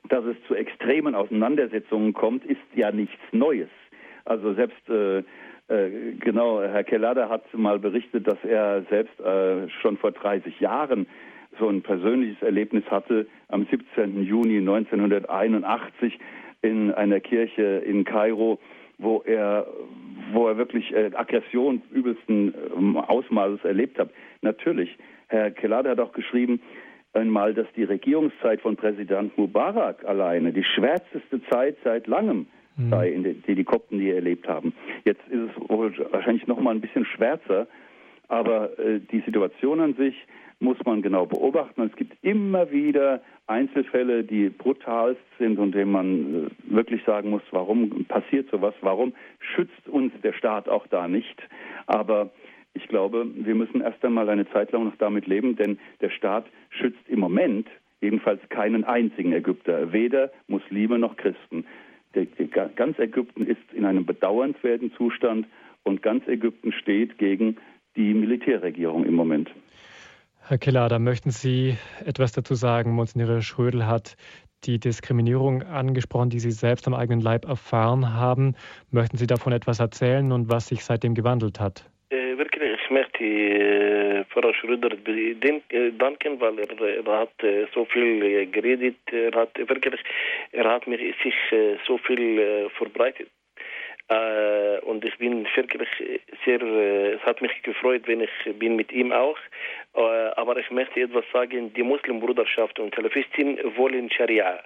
Dass es zu extremen Auseinandersetzungen kommt, ist ja nichts Neues. Also selbst äh, genau, Herr Kellada hat mal berichtet, dass er selbst äh, schon vor 30 Jahren so ein persönliches Erlebnis hatte am 17. Juni 1981 in einer Kirche in Kairo, wo er, wo er wirklich äh, Aggression übelsten ähm, Ausmaßes erlebt hat. Natürlich, Herr Kelade hat auch geschrieben, einmal, dass die Regierungszeit von Präsident Mubarak alleine die schwärzeste Zeit seit langem. Sei, in die die Kopten die erlebt haben. Jetzt ist es wohl wahrscheinlich noch mal ein bisschen schwärzer, aber äh, die Situation an sich muss man genau beobachten. Es gibt immer wieder Einzelfälle, die brutalst sind und denen man äh, wirklich sagen muss, warum passiert sowas, warum schützt uns der Staat auch da nicht. Aber ich glaube, wir müssen erst einmal eine Zeit lang noch damit leben, denn der Staat schützt im Moment jedenfalls keinen einzigen Ägypter, weder Muslime noch Christen. Der, der, ganz Ägypten ist in einem bedauernswerten Zustand und ganz Ägypten steht gegen die Militärregierung im Moment. Herr Keller, da möchten Sie etwas dazu sagen. Monsignore Schrödel hat die Diskriminierung angesprochen, die Sie selbst am eigenen Leib erfahren haben. Möchten Sie davon etwas erzählen und was sich seitdem gewandelt hat? Äh, wirklich, ich möchte äh, Frau Schröder äh, danken, weil er, er hat äh, so viel geredet. Er hat wirklich, er hat mir sich äh, so viel verbreitet. und ich bin wirklich sehr, es hat mich gefreut, wenn ich bin mit ihm auch. Aber ich möchte etwas sagen, die Muslimbruderschaft und Salafisten wollen Scharia.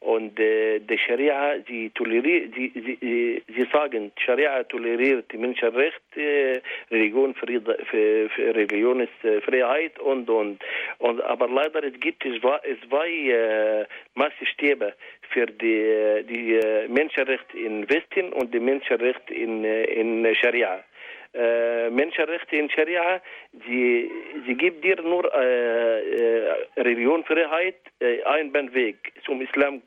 Und äh, die Scharia, sie, toleriert, sie, sie, sie sagen, Scharia toleriert Menschenrechte, äh, Religion, für Religionsfreiheit und, und, und aber leider es gibt es zwei äh, Maßstäbe für die, die Menschenrechte in Westen und die Menschenrechte in, in Scharia äh, Menschenrechte in Scharia, sie, sie gibt dir nur äh, äh, Religionfreiheit, äh, einen Weg zum Islam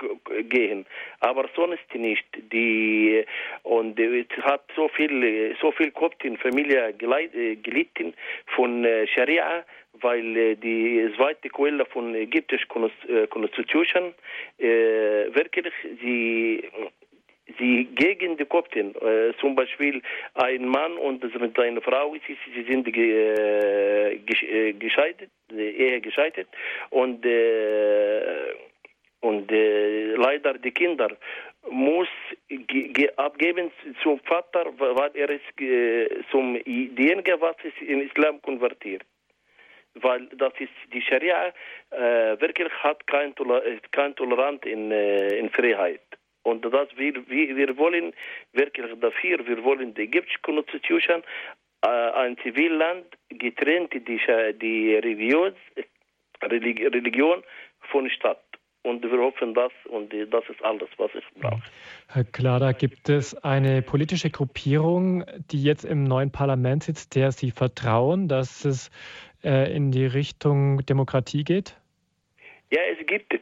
gehen, aber sonst nicht. Die und es hat so viel, so viel Koptenfamilie äh, gelitten von äh, Scharia weil die zweite Quelle von ägyptischen Konstitution wirklich sie sie gegen die Kopten, äh, zum Beispiel ein Mann und seine Frau, sie, sie sind äh, äh gescheitert, Ehe gescheitert. Und äh, und äh, leider die Kinder muss abgeben zum Vater, weil er ist äh, zum derjenige, was ist in Islam konvertiert. Weil das ist die Scharia äh, wirklich hat kein, Toler kein Toleranz in, äh, in Freiheit. Und das wir, wir, wir wollen wirklich dafür, wir wollen die ägyptische Constitution, äh, ein Zivilland getrennt die, die Religion, Religion von Stadt. Und wir hoffen das und das ist alles, was ich brauche. Herr Klada, gibt es eine politische Gruppierung, die jetzt im neuen Parlament sitzt, der Sie vertrauen, dass es äh, in die Richtung Demokratie geht? Ja, es gibt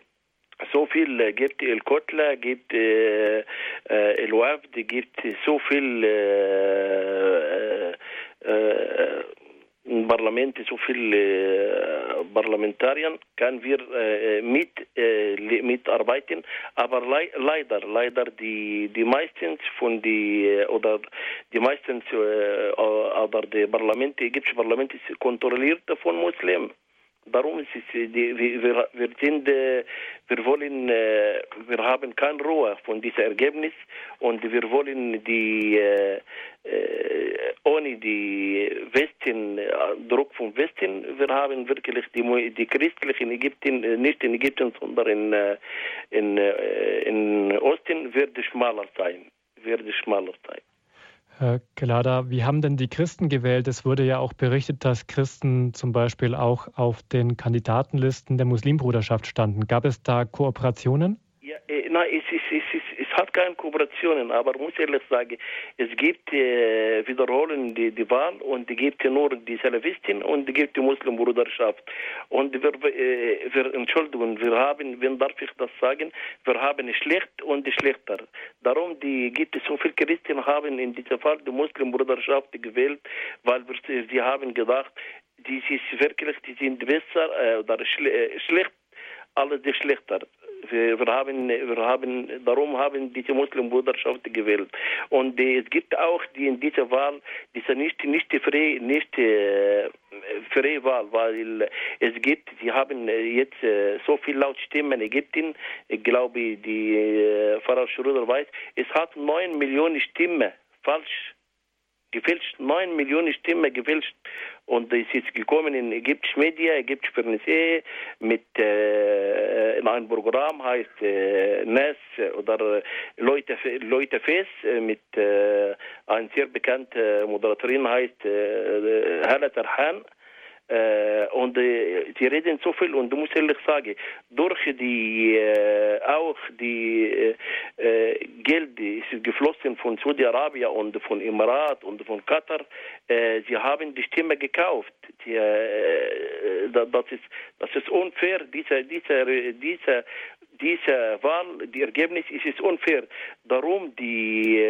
so viel äh, gibt El Kotla, gibt äh, äh, El gibt so viel äh, äh, so viele Parlamentarier, können wir mit, mitarbeiten. Aber le leider, leider die, die meisten von die, oder die meisten oder die Parlamente, ägyptische Parlamente kontrolliert von Muslimen. Darum ist es, die, wir, wir, sind, äh, wir wollen, äh, wir haben keine Ruhe von diesem Ergebnis und wir wollen die, äh, ohne die Westen, Druck vom Westen, wir haben wirklich die, die christlichen Ägypten, nicht in Ägypten, sondern in, in, in Osten, wird schmaler sein, wird schmaler sein. Herr Kelada, wie haben denn die Christen gewählt? Es wurde ja auch berichtet, dass Christen zum Beispiel auch auf den Kandidatenlisten der Muslimbruderschaft standen. Gab es da Kooperationen? Ja, äh, nein, es, hat keine Kooperationen, aber muss ehrlich sagen, es gibt äh, wiederholen die, die Wahl und es gibt nur die Salafisten und es gibt die Muslimbruderschaft. Und wir, äh, wir, Entschuldigung, wir haben, wenn darf ich das sagen, wir haben schlecht und schlechter. Darum die, gibt es so viele Christen haben in diesem Fall die Muslimbruderschaft gewählt, weil wir, sie haben gedacht, die ist wirklich, die sind besser äh, oder schle äh, schlecht, alles die schlechter. Wir, haben, wir haben, darum haben diese Muslimbruderschaft gewählt. Und es gibt auch die in dieser Wahl, diese nicht, nicht frei, nicht äh, freie Wahl, weil es gibt, sie haben jetzt äh, so viel Lautstimmen in Ägypten, ich glaube, die äh, Pfarrer Schröder weiß, es hat neun Millionen Stimmen falsch gefälscht, neun Millionen Stimmen gefälscht. Und es ist gekommen in ägyptische Media, ägyptische Fernsehen mit äh, in einem Programm heißt äh, NES oder Leute, Leute Fest mit äh, einer sehr bekannten Moderatorin heißt äh, Hala Tarhan. Äh, und äh, sie reden so viel und du musst ehrlich sagen, durch die äh, auch die äh, äh Geld ist geflossen von Saudi-Arabien und von Emirat und von Katar, äh, sie haben die Stimme gekauft. Die, das ist das ist unfair. Diese diese diese diese Wahl, die Ergebnis ist, ist unfair. Darum die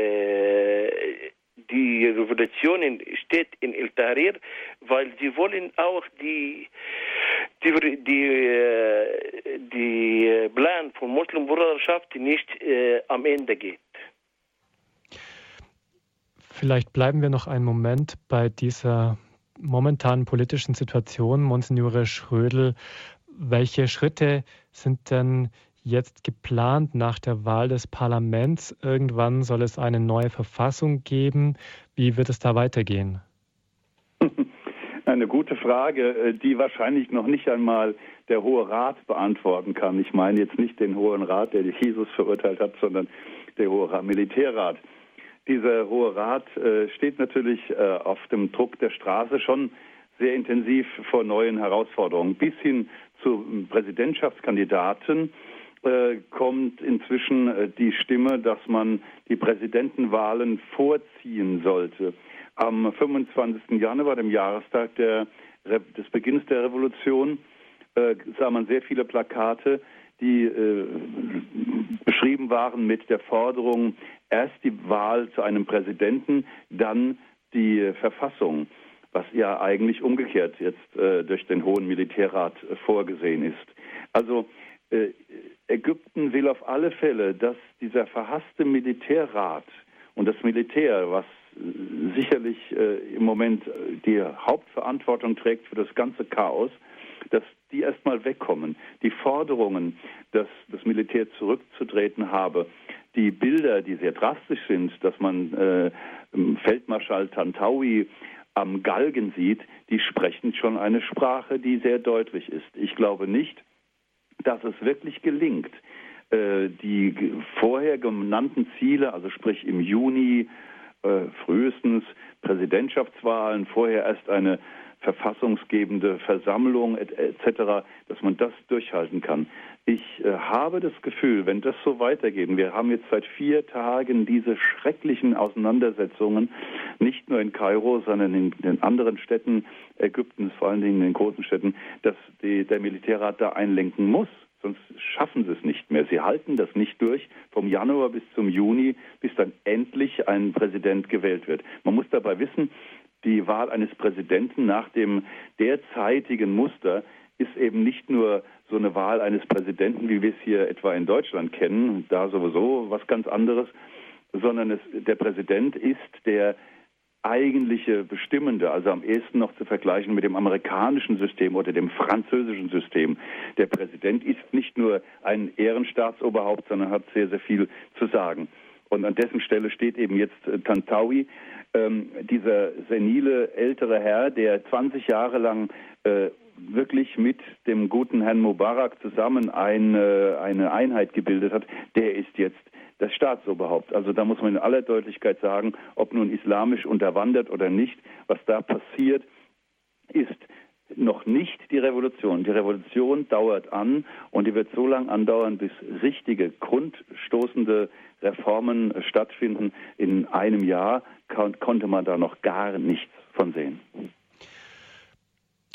die Revolution steht in El Tahrir, weil sie wollen auch die die, die, äh, die Plan von Muslimbruderschaft nicht äh, am Ende geht. Vielleicht bleiben wir noch einen Moment bei dieser momentanen politischen Situation. Monsignore Schrödel, welche Schritte sind denn jetzt geplant nach der Wahl des Parlaments? Irgendwann soll es eine neue Verfassung geben. Wie wird es da weitergehen? [LAUGHS] Eine gute Frage, äh, die wahrscheinlich noch nicht einmal der Hohe Rat beantworten kann. Ich meine jetzt nicht den Hohen Rat, der Jesus verurteilt hat, sondern der Hohe Rat, Militärrat. Dieser Hohe Rat äh, steht natürlich äh, auf dem Druck der Straße schon sehr intensiv vor neuen Herausforderungen, bis hin zu Präsidentschaftskandidaten, äh, kommt inzwischen äh, die Stimme, dass man die Präsidentenwahlen vorziehen sollte. Am 25. Januar, dem Jahrestag der, des Beginns der Revolution, äh, sah man sehr viele Plakate, die äh, beschrieben waren mit der Forderung, erst die Wahl zu einem Präsidenten, dann die Verfassung, was ja eigentlich umgekehrt jetzt äh, durch den Hohen Militärrat vorgesehen ist. Also Äh, Ägypten will auf alle Fälle, dass dieser verhasste Militärrat und das Militär, was äh, sicherlich äh, im Moment die Hauptverantwortung trägt für das ganze Chaos, dass die erstmal wegkommen. Die Forderungen, dass das Militär zurückzutreten habe, die Bilder, die sehr drastisch sind, dass man äh, Feldmarschall Tantawi am Galgen sieht, die sprechen schon eine Sprache, die sehr deutlich ist. Ich glaube nicht, dass es wirklich gelingt, äh, die vorher genannten Ziele, also sprich im Juni äh, frühestens Präsidentschaftswahlen, vorher erst eine verfassungsgebende Versammlung etc., dass man das durchhalten kann. Ich äh, habe das Gefühl, wenn das so weitergeht, wir haben jetzt seit vier Tagen diese schrecklichen Auseinandersetzungen, nicht nur in Kairo, sondern in den anderen Städten Ägyptens, vor allen Dingen in den großen Städten, dass die, der Militärrat da einlenken muss sonst schaffen sie es nicht mehr. Sie halten das nicht durch vom Januar bis zum Juni, bis dann endlich ein Präsident gewählt wird. Man muss dabei wissen, die Wahl eines Präsidenten nach dem derzeitigen Muster ist eben nicht nur so eine Wahl eines Präsidenten, wie wir es hier etwa in Deutschland kennen, da sowieso was ganz anderes, sondern es, der Präsident ist der eigentliche Bestimmende, also am ehesten noch zu vergleichen mit dem amerikanischen System oder dem französischen System. Der Präsident ist nicht nur ein Ehrenstaatsoberhaupt, sondern hat sehr, sehr viel zu sagen. Und an dessen Stelle steht eben jetzt äh, Tantawi, ähm, dieser senile ältere Herr, der 20 Jahre lang äh, wirklich mit dem guten Herrn Mubarak zusammen eine, eine Einheit gebildet hat, der ist jetzt das Staatsoberhaupt. Also da muss man in aller Deutlichkeit sagen, ob nun islamisch unterwandert oder nicht, was da passiert, ist noch nicht die Revolution. Die Revolution dauert an und die wird so lange andauern, bis richtige, grundstoßende Reformen stattfinden. In einem Jahr konnte man da noch gar nichts von sehen.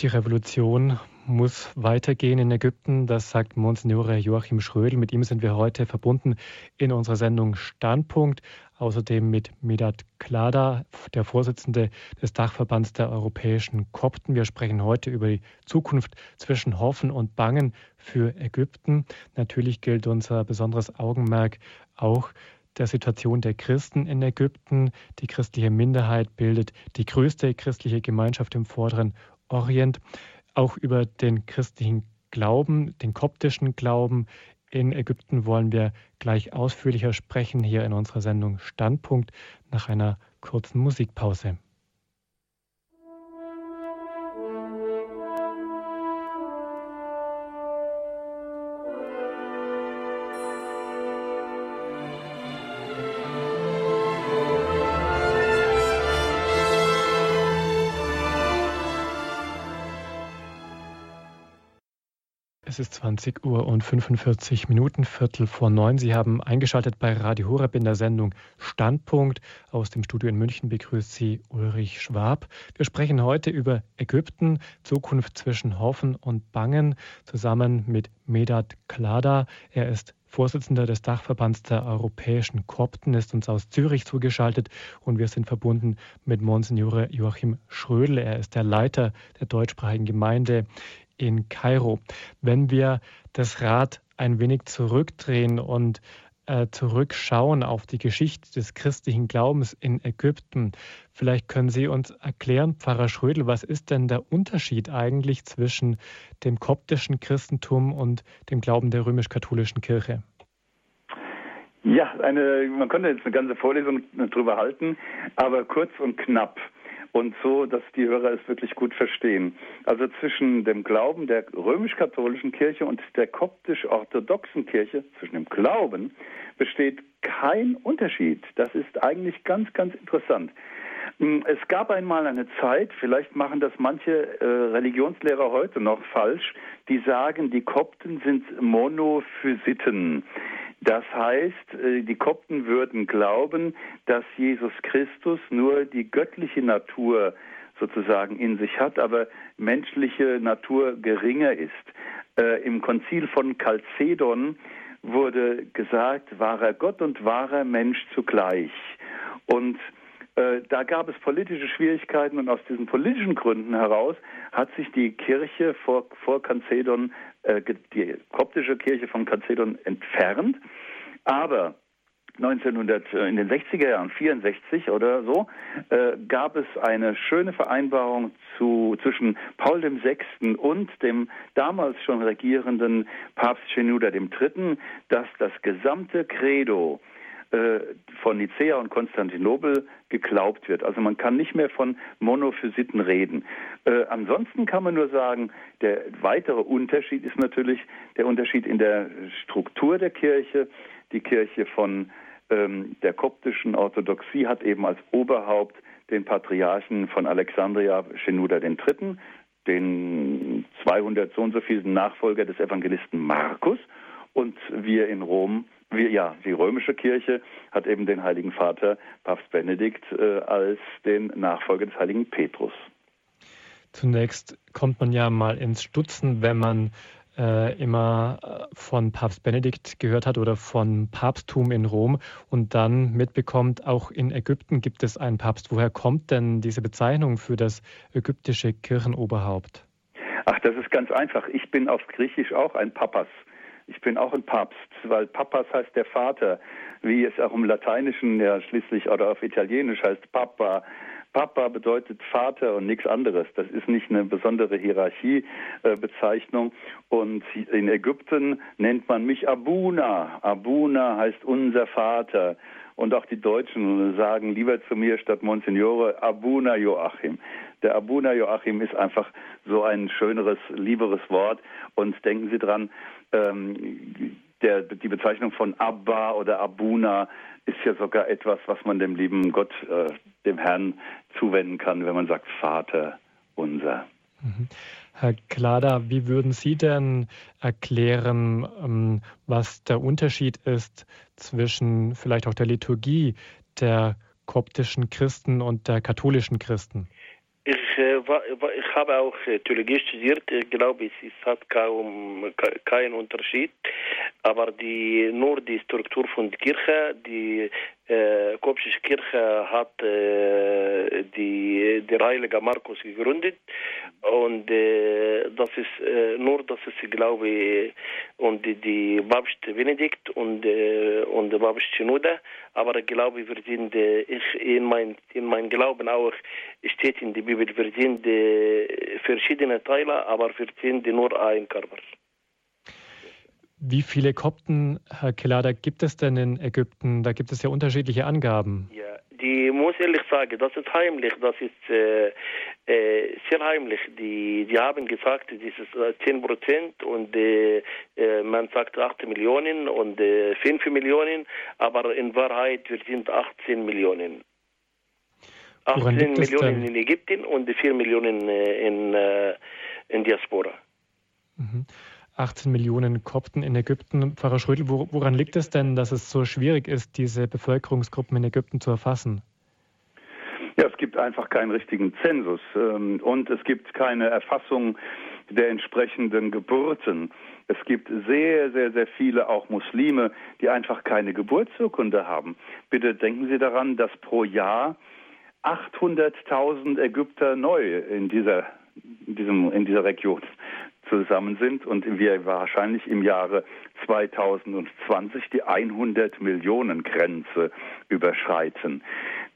Die Revolution muss weitergehen in Ägypten. Das sagt Monsignore Joachim Schrödel. Mit ihm sind wir heute verbunden in unserer Sendung Standpunkt. Außerdem mit Medat Klada, der Vorsitzende des Dachverbands der europäischen Kopten. Wir sprechen heute über die Zukunft zwischen Hoffen und Bangen für Ägypten. Natürlich gilt unser besonderes Augenmerk auch der Situation der Christen in Ägypten. Die christliche Minderheit bildet die größte christliche Gemeinschaft im vorderen Orient auch über den christlichen Glauben, den koptischen Glauben in Ägypten wollen wir gleich ausführlicher sprechen hier in unserer Sendung Standpunkt nach einer kurzen Musikpause. Ist 20 Uhr und 45 Minuten, Viertel vor neun. Sie haben eingeschaltet bei Radio Horeb in der Sendung Standpunkt. Aus dem Studio in München begrüßt Sie Ulrich Schwab. Wir sprechen heute über Ägypten, Zukunft zwischen Hoffen und Bangen, zusammen mit Medat Klada. Er ist Vorsitzender des Dachverbands der europäischen Kopten, ist uns aus Zürich zugeschaltet und wir sind verbunden mit Monsignore Joachim Schrödel. Er ist der Leiter der deutschsprachigen Gemeinde in Kairo. Wenn wir das Rad ein wenig zurückdrehen und äh, zurückschauen auf die Geschichte des christlichen Glaubens in Ägypten, vielleicht können Sie uns erklären, Pfarrer Schrödel, was ist denn der Unterschied eigentlich zwischen dem koptischen Christentum und dem Glauben der römisch-katholischen Kirche? Ja, eine, man könnte jetzt eine ganze Vorlesung darüber halten, aber kurz und knapp und so, dass die Hörer es wirklich gut verstehen. Also zwischen dem Glauben der römisch-katholischen Kirche und der koptisch-orthodoxen Kirche, zwischen dem Glauben, besteht kein Unterschied. Das ist eigentlich ganz, ganz interessant. Hm, es gab einmal eine Zeit, vielleicht machen das manche äh, Religionslehrer heute noch falsch, die sagen, die Kopten sind Monophysiten. Das heißt, äh, die Kopten würden glauben, dass Jesus Christus nur die göttliche Natur sozusagen in sich hat, aber menschliche Natur geringer ist. Äh, Im Konzil von Chalcedon wurde gesagt, wahrer Gott und wahrer Mensch zugleich. Und äh, da gab es politische Schwierigkeiten und aus diesen politischen Gründen heraus hat sich die Kirche vor, vor Chalcedon die koptische Kirche von Chalcedon entfernt. Aber 1900, äh, in den 60er Jahren, 64 oder so, äh, gab es eine schöne Vereinbarung zu, zwischen Paul VI. und dem damals schon regierenden Papst Shenouda III., dass das gesamte Credo äh, von Nicea und Konstantinopel geglaubt wird. Also man kann nicht mehr von Monophysiten reden. Äh, ansonsten kann man nur sagen, der weitere Unterschied ist natürlich der Unterschied in der Struktur der Kirche. Die Kirche von ähm, der koptischen Orthodoxie hat eben als Oberhaupt den Patriarchen von Alexandria, Shenouda III., den 200 so und so vielen Nachfolger des Evangelisten Markus und wir in Rom, wir, ja, die römische Kirche hat eben den Heiligen Vater, Papst Benedikt, äh, als den Nachfolger des Heiligen Petrus. Zunächst kommt man ja mal ins Stutzen, wenn man äh, immer äh, von Papst Benedikt gehört hat oder von Papsttum in Rom und dann mitbekommt, auch in Ägypten gibt es einen Papst. Woher kommt denn diese Bezeichnung für das ägyptische Kirchenoberhaupt? Ach, das ist ganz einfach. Ich bin auf Griechisch auch ein Papas. Ich bin auch ein Papst, weil Papas heißt der Vater, wie es auch im Lateinischen ja schließlich oder auf Italienisch heißt Papa. Papa bedeutet Vater und nichts anderes. Das ist nicht eine besondere Hierarchiebezeichnung. und in Ägypten nennt man mich Abuna. Abuna heißt unser Vater. Und auch die Deutschen sagen lieber zu mir statt Monsignore Abuna Joachim. Der Abuna Joachim ist einfach so ein schöneres, lieberes Wort. Und denken Sie dran, ähm, der, die Bezeichnung von Abba oder Abuna ist ja sogar etwas, was man dem lieben Gott, äh, dem Herrn, zuwenden kann, wenn man sagt Vater unser. Mhm. Herr Klada, wie würden Sie denn erklären, ähm, was der Unterschied ist zwischen vielleicht auch der Liturgie der koptischen Christen und der katholischen Christen? Ich, äh, ich habe auch äh, Theologie studiert. Ich glaube, es hat kaum keinen Unterschied. Aber die, nur die Struktur von der Kirche, die äh, koptische Kirche hat äh, die, der heilige Markus gegründet. Und äh, das ist äh, nur das ist glaube ich und die, die Benedikt und äh, und der Papst Shenouda aber ich glaube wir sind ich in mein in mein Glauben auch steht in der Bibel wir sind verschiedene Teile aber wir sind nur ein Körper wie viele Kopten, Herr Kelada, gibt es denn in Ägypten? Da gibt es ja unterschiedliche Angaben. Ja, die muss ehrlich sagen, das ist heimlich, das ist äh, äh, sehr heimlich. Die, die haben gesagt, das ist 10 äh, Prozent und äh, äh, man sagt 8 Millionen und 5 äh, Millionen, aber in Wahrheit wir sind 18 Millionen. 18 Millionen in Ägypten und 4 Millionen in, in Diaspora. Mhm. 18 Millionen Kopten in Ägypten. Pfarrer Schrödel, woran liegt es denn, dass es so schwierig ist, diese Bevölkerungsgruppen in Ägypten zu erfassen? Ja, es gibt einfach keinen richtigen Zensus ähm, und es gibt keine Erfassung der entsprechenden Geburten. Es gibt sehr, sehr, sehr viele auch Muslime, die einfach keine Geburtsurkunde haben. Bitte denken Sie daran, dass pro Jahr 800.000 Ägypter neu in dieser, in, diesem, in dieser Region zusammen sind und wir wahrscheinlich im Jahre 2020 die 100 Millionen Grenze überschreiten.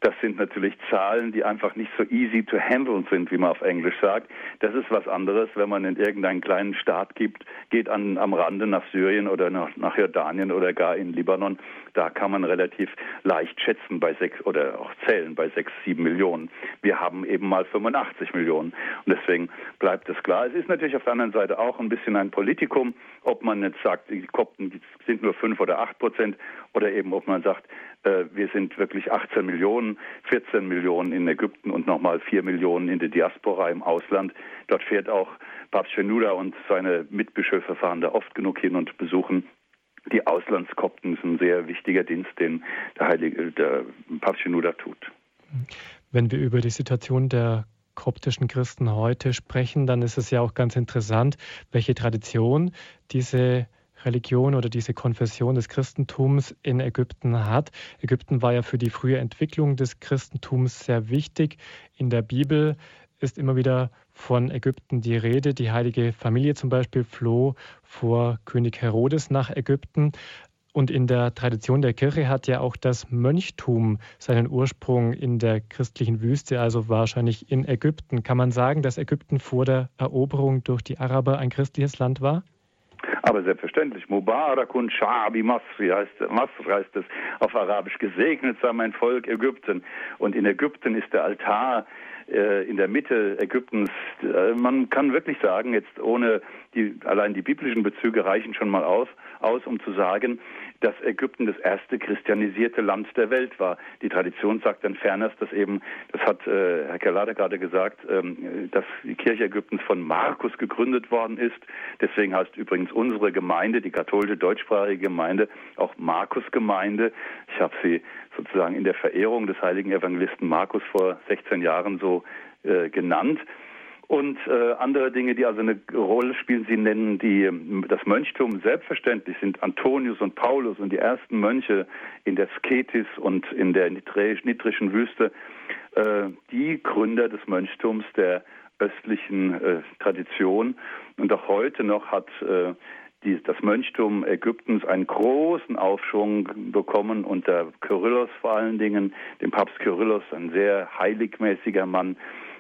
Das sind natürlich Zahlen, die einfach nicht so easy to handle sind, wie man auf Englisch sagt. Das ist was anderes, wenn man in irgendeinen kleinen Staat gibt, geht an, am Rande nach Syrien oder nach, nach Jordanien oder gar in Libanon. Da kann man relativ leicht schätzen bei sechs oder auch zählen bei sechs, sieben Millionen. Wir haben eben mal 85 Millionen. Und deswegen bleibt es klar. Es ist natürlich auf der anderen Seite auch ein bisschen ein Politikum, ob man jetzt sagt, die Kopten sind nur fünf oder acht Prozent oder eben ob man sagt, äh, wir sind wirklich 18 Millionen, 14 Millionen in Ägypten und nochmal 4 Millionen in der Diaspora im Ausland. Dort fährt auch Papst Shenouda und seine Mitbischöfe fahren da oft genug hin und besuchen die Auslandskopten. Ist ein sehr wichtiger Dienst, den der Heilige, der Papst Shenouda tut. Wenn wir über die Situation der koptischen Christen heute sprechen, dann ist es ja auch ganz interessant, welche Tradition diese Religion oder diese Konfession des Christentums in Ägypten hat. Ägypten war ja für die frühe Entwicklung des Christentums sehr wichtig. In der Bibel ist immer wieder von Ägypten die Rede. Die heilige Familie zum Beispiel floh vor König Herodes nach Ägypten. Und in der Tradition der Kirche hat ja auch das Mönchtum seinen Ursprung in der christlichen Wüste, also wahrscheinlich in Ägypten. Kann man sagen, dass Ägypten vor der Eroberung durch die Araber ein christliches Land war? Aber selbstverständlich, Mubarakun Shabi Masri heißt, Masr heißt es auf Arabisch, gesegnet sei mein Volk Ägypten. Und in Ägypten ist der Altar in der Mitte Ägyptens. Äh, man kann wirklich sagen, jetzt ohne die, allein die biblischen Bezüge reichen schon mal aus, aus, um zu sagen, dass Ägypten das erste christianisierte Land der Welt war. Die Tradition sagt dann ferners, dass eben, das hat äh, Herr Kellade gerade gesagt, ähm, dass die Kirche Ägyptens von Markus gegründet worden ist. Deswegen heißt übrigens unsere Gemeinde, die katholische deutschsprachige Gemeinde, auch Markus-Gemeinde. Ich habe sie sozusagen in der Verehrung des heiligen Evangelisten Markus vor 16 Jahren so äh, genannt. Und äh, andere Dinge, die also eine Rolle spielen, Sie nennen die, das Mönchtum. Selbstverständlich sind Antonius und Paulus und die ersten Mönche in der Sketis und in der nitrischen Wüste äh, die Gründer des Mönchtums der östlichen äh, Tradition. Und auch heute noch hat äh, die, das Mönchtum Ägyptens einen großen Aufschwung bekommen unter Kyrillos vor allen Dingen, dem Papst Kyrillos, ein sehr heiligmäßiger Mann,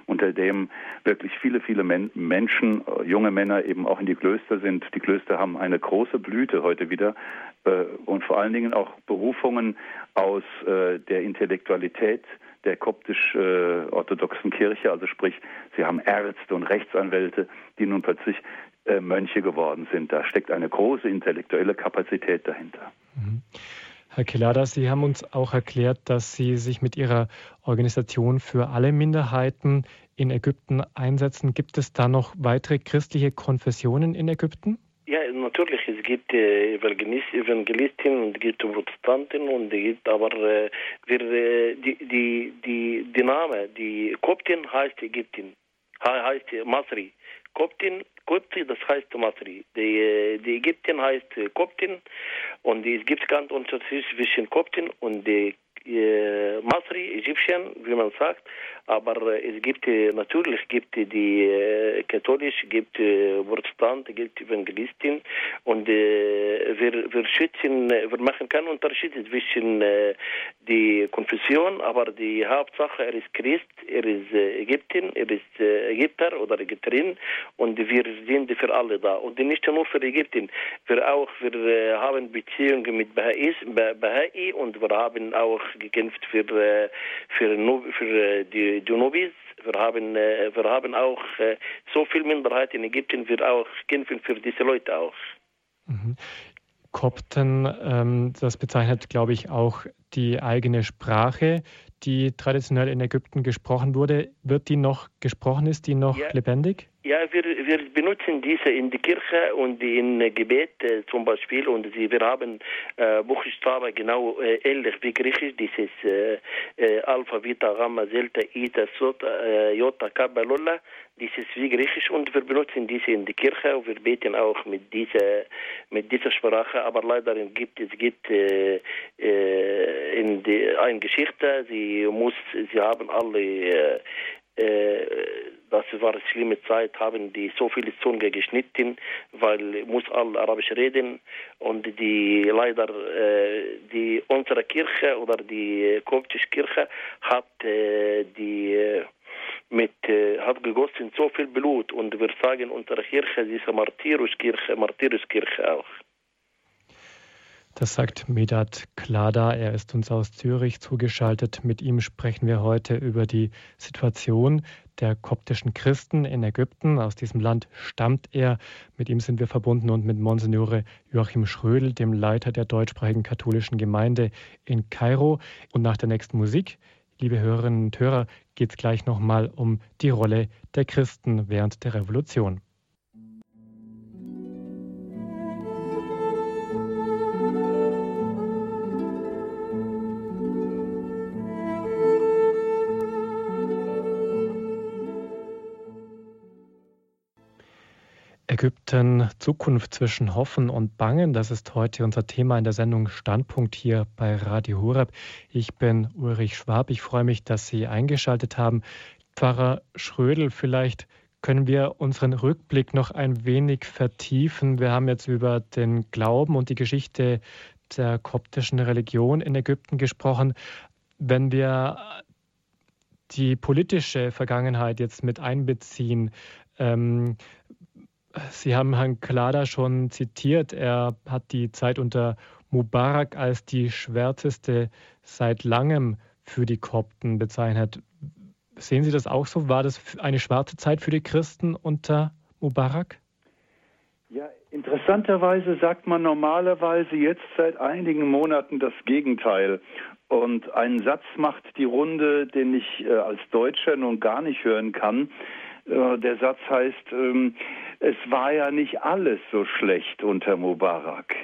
unter dem wirklich viele, viele Men Menschen, äh, junge Männer eben auch in die Klöster sind. Die Klöster haben eine große Blüte heute wieder äh, und vor allen Dingen auch Berufungen aus äh, der Intellektualität der koptisch-orthodoxen Kirche, also sprich, sie haben Ärzte und Rechtsanwälte, die nun plötzlich äh, Mönche geworden sind. Da steckt eine große intellektuelle Kapazität dahinter. Mhm. Herr Kelada, Sie haben uns auch erklärt, dass Sie sich mit Ihrer Organisation für alle Minderheiten in Ägypten einsetzen. Gibt es da noch weitere christliche Konfessionen in Ägypten? Ja, natürlich. Es gibt äh, Evangelisten und es gibt Protestanten und es gibt aber äh, wir, äh, die, die, die, die Name, die Koptin heißt Ägypten, heißt Masri. Koptin, Kopti, das heißt Masri. Die, äh, die Ägypten heißt Koptin und es gibt ganz Unterschied zwischen Koptin und die äh, Masri, Ägyptien, wie man sagt, aber äh, es gibt äh, natürlich gibt die äh, katholisch, gibt äh, Protestant, gibt Evangelistin. Und äh, wir, wir schützen, wir machen keinen Unterschied zwischen äh, die Konfession, aber die Hauptsache, er ist Christ, er ist äh, Ägypten, er ist äh, Ägypter oder Ägypterin. Und wir sind für alle da. Und nicht nur für Ägypten, wir auch, wir äh, haben Beziehungen mit Baha'is, Bahai und wir haben auch gekämpft für, äh, für, für äh, die Junubis. Wir haben, äh, wir haben auch äh, so viele Minderheiten in Ägypten, wir auch kämpfen für diese Leute auch. Mhm. Kopten, ähm, das bezeichnet, glaube ich, auch die eigene Sprache, die traditionell in Ägypten gesprochen wurde. Wird die noch gesprochen? Ist die noch ja. lebendig? Ja, wir, wir benutzen diese in der Kirche und in Gebet äh, zum Beispiel und sie, wir haben äh, Buchstaben genau äh, ähnlich wie Griechisch, dieses äh, äh, Alpha, Vita, Gamma, Delta, Ita, Sota, äh, Jota, Kappa, Lola, dieses wie Griechisch und wir benutzen diese in der Kirche und wir beten auch mit dieser, mit dieser Sprache, aber leider gibt es gibt äh, äh, in die, eine Geschichte, sie muss, sie haben alle äh, äh, das war eine schlimme Zeit, haben die so viele Zunge geschnitten, weil muss all Arabisch reden und die leider äh, die unsere Kirche oder die koptische Kirche hat äh, die äh, mit äh, hat gegossen so viel Blut und wir sagen unsere Kirche diese Martyruskirche Martyruskirche auch. Das sagt Medat Klada. Er ist uns aus Zürich zugeschaltet. Mit ihm sprechen wir heute über die Situation der koptischen Christen in Ägypten. Aus diesem Land stammt er. Mit ihm sind wir verbunden und mit Monsignore Joachim Schrödel, dem Leiter der deutschsprachigen katholischen Gemeinde in Kairo. Und nach der nächsten Musik, liebe Hörerinnen und Hörer, geht es gleich nochmal um die Rolle der Christen während der Revolution. Ägypten, Zukunft zwischen Hoffen und Bangen. Das ist heute unser Thema in der Sendung Standpunkt hier bei Radio Horeb. Ich bin Ulrich Schwab. Ich freue mich, dass Sie eingeschaltet haben. Pfarrer Schrödel, vielleicht können wir unseren Rückblick noch ein wenig vertiefen. Wir haben jetzt über den Glauben und die Geschichte der koptischen Religion in Ägypten gesprochen. Wenn wir die politische Vergangenheit jetzt mit einbeziehen, ähm, Sie haben Herrn Klada schon zitiert. Er hat die Zeit unter Mubarak als die schwärzeste seit langem für die Kopten bezeichnet. Sehen Sie das auch so? War das eine schwarze Zeit für die Christen unter Mubarak? Ja, interessanterweise sagt man normalerweise jetzt seit einigen Monaten das Gegenteil. Und ein Satz macht die Runde, den ich äh, als Deutscher nun gar nicht hören kann. Äh, der Satz heißt, ähm, es war ja nicht alles so schlecht unter Mubarak.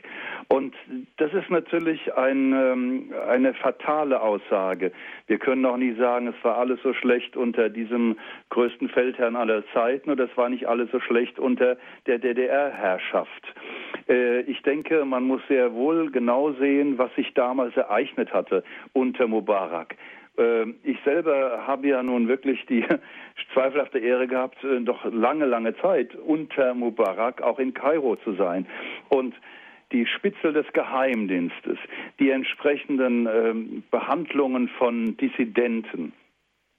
Und das ist natürlich ein, ähm, eine fatale Aussage. Wir können auch nie sagen, es war alles so schlecht unter diesem größten Feldherrn aller Zeiten oder es war nicht alles so schlecht unter der DDR-Herrschaft. Äh, ich denke, man muss sehr wohl genau sehen, was sich damals ereignet hatte unter Mubarak. Ähm, ich selber habe ja nun wirklich die [LAUGHS] zweifelhafte Ehre gehabt, äh, doch lange, lange Zeit unter Mubarak auch in Kairo zu sein. Und die Spitzel des Geheimdienstes, die entsprechenden ähm, Behandlungen von Dissidenten,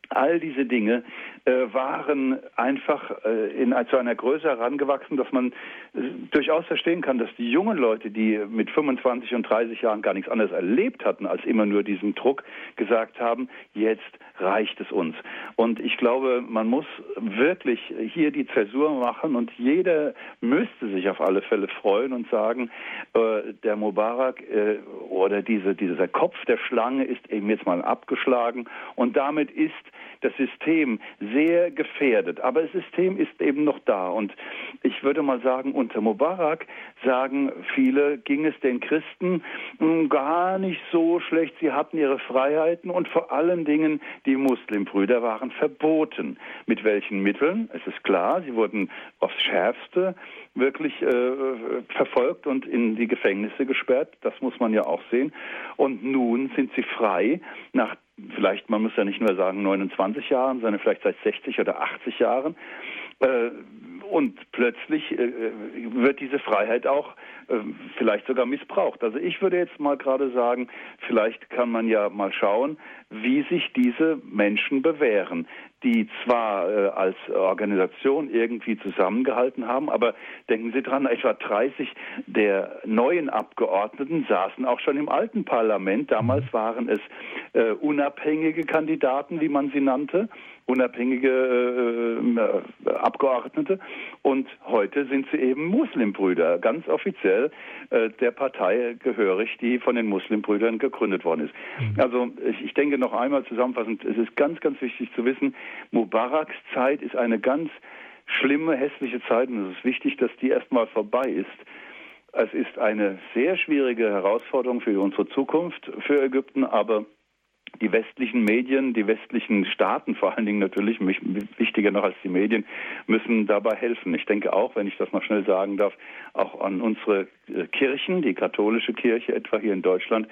all diese Dinge waren einfach äh, in, zu einer Größe herangewachsen, dass man äh, durchaus verstehen kann, dass die jungen Leute, die mit 25 und 30 Jahren gar nichts anderes erlebt hatten als immer nur diesen Druck, gesagt haben, jetzt reicht es uns. Und ich glaube, man muss wirklich hier die Zäsur machen und jeder müsste sich auf alle Fälle freuen und sagen, äh, der Mubarak äh, oder diese, dieser Kopf der Schlange ist eben jetzt mal abgeschlagen und damit ist das System sehr gefährdet. Aber das System ist eben noch da. Und ich würde mal sagen, unter Mubarak sagen viele, ging es den Christen hm, gar nicht so schlecht. Sie hatten ihre Freiheiten und vor allen Dingen die Muslimbrüder waren verboten. Mit welchen Mitteln? Es ist klar, sie wurden aufs Schärfste wirklich äh, verfolgt und in die Gefängnisse gesperrt. Das muss man ja auch sehen. Und nun sind sie frei nach vielleicht, man muss ja nicht nur sagen 29 Jahren, sondern vielleicht seit 60 oder 80 Jahren. Äh, und plötzlich äh, wird diese Freiheit auch äh, vielleicht sogar missbraucht. Also ich würde jetzt mal gerade sagen, vielleicht kann man ja mal schauen, wie sich diese Menschen bewähren, die zwar äh, als Organisation irgendwie zusammengehalten haben, aber denken Sie dran, etwa 30 der neuen Abgeordneten saßen auch schon im alten Parlament. Damals waren es äh, unabhängige Kandidaten, wie man sie nannte unabhängige äh, Abgeordnete und heute sind sie eben Muslimbrüder, ganz offiziell äh, der Partei gehörig, die von den Muslimbrüdern gegründet worden ist. Mhm. Also ich, ich denke noch einmal zusammenfassend, es ist ganz, ganz wichtig zu wissen, Mubaraks Zeit ist eine ganz schlimme, hässliche Zeit und es ist wichtig, dass die erstmal vorbei ist. Es ist eine sehr schwierige Herausforderung für unsere Zukunft für Ägypten, aber die westlichen Medien, die westlichen Staaten vor allen Dingen natürlich, wichtiger noch als die Medien, müssen dabei helfen. Ich denke auch, wenn ich das mal schnell sagen darf, auch an unsere äh, Kirchen, die katholische Kirche etwa hier in Deutschland,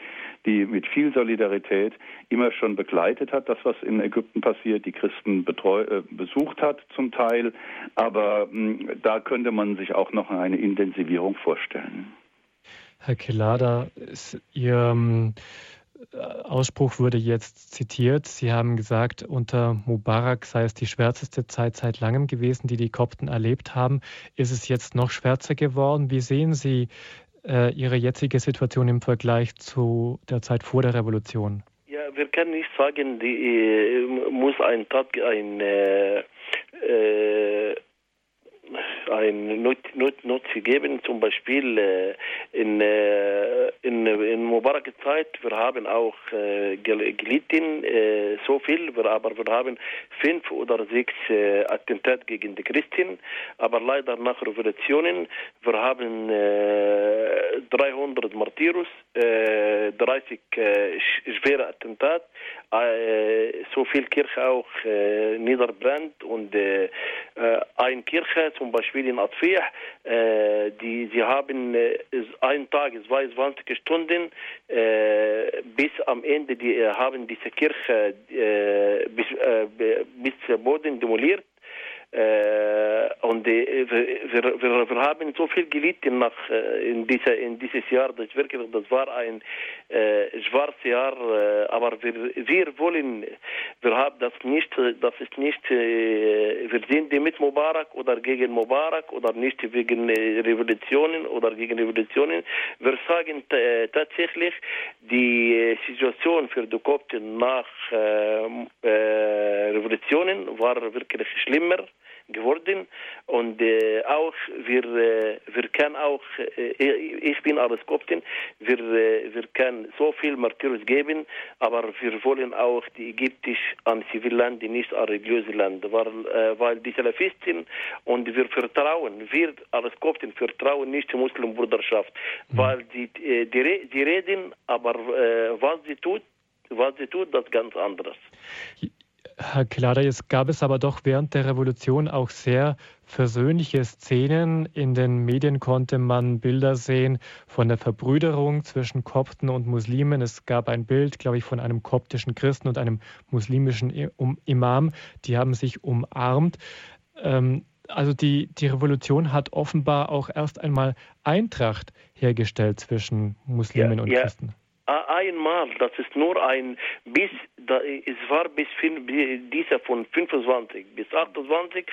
die mit viel Solidarität immer schon begleitet hat, das, was in Ägypten passiert, die Christen betreu, äh, besucht hat zum Teil. Aber mh, da könnte man sich auch noch eine Intensivierung vorstellen. Herr Kelada, Ihr Ausspruch wurde jetzt zitiert. Sie haben gesagt, unter Mubarak sei es die schwärzeste Zeit seit langem gewesen, die die Kopten erlebt haben. Ist es jetzt noch schwärzer geworden? Wie sehen Sie äh, Ihre jetzige Situation im Vergleich zu der Zeit vor der Revolution? Ja, wir können nicht sagen, die äh, muss ein Tag ein äh, äh ein Not, Not, Nutzen geben. Zum Beispiel äh, in, äh, in, in Mubarak Zeit, wir haben auch äh, gelitten, äh, so viel, aber wir haben fünf oder sechs Attentate gegen die Christen, aber leider nach Revolutionen, wir haben äh, 300 Martyrus, 30 äh, schwere Attentat, äh, so viel Kirche auch äh, niederbrennt und ein Kirche, zum Beispiel in Atfih, die sie haben einen Tag, 22 Stunden, bis am Ende, die haben diese Kirche bis, bis Boden demoliert und äh, wir, wir, wir, haben so viel gelitten nach, äh, in, dieser, in dieses Jahr. Das, wirklich, das war ein äh, schwarzes Jahr, äh, aber wir, wir wollen, wir haben das nicht, das ist nicht, äh, wir sind mit Mubarak oder gegen Mubarak oder nicht wegen Revolutionen oder gegen Revolutionen. Wir sagen tatsächlich, die Situation für die Kopten nach Revolutionen war wirklich schlimmer geworden. Und äh, auch wir äh, wir können auch äh, ich bin als Koptin wir äh, wir können so viel Martyrs geben aber wir wollen auch die ägyptisch an Zivilland nicht an religiöse Land weil, äh, weil die Salafisten und wir vertrauen wir als Koptin vertrauen nicht zur Muslimbruderschaft mhm. weil die, äh, die die reden aber was sie tut was sie tut das ganz anderes Herr Klada, es gab es aber doch während der Revolution auch sehr versöhnliche Szenen. In den Medien konnte man Bilder sehen von der Verbrüderung zwischen Kopten und Muslimen. Es gab ein Bild, glaube ich, von einem koptischen Christen und einem muslimischen Imam. Die haben sich umarmt. Ähm, also die, die Revolution hat offenbar auch erst einmal Eintracht hergestellt zwischen Muslimen ja, und ja. Christen einmal, das ist nur ein bis es war bis dieser von 25 bis 28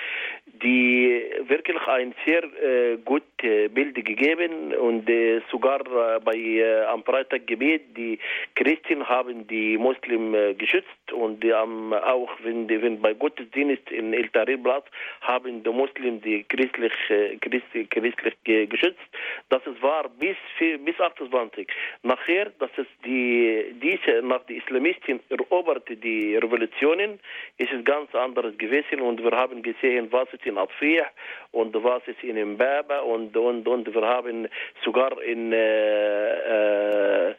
die wirklich ein sehr äh, gut äh, Bild gegeben und äh, sogar äh, bei äh, am Freitaggebet die Christen haben die Muslim äh, geschützt und die haben auch wenn, die, wenn bei Gottesdienst in El Tahrir Platz haben die Muslim die christlich christlich, christlich geschützt. Das war bis bis 28 nachher das ist die diese nach die Islamisten eroberte die Revolutionen ist es ganz anderes gewesen und wir haben gesehen was ist in Atfih und was ist in Mbaba und und und wir haben sogar in äh, äh,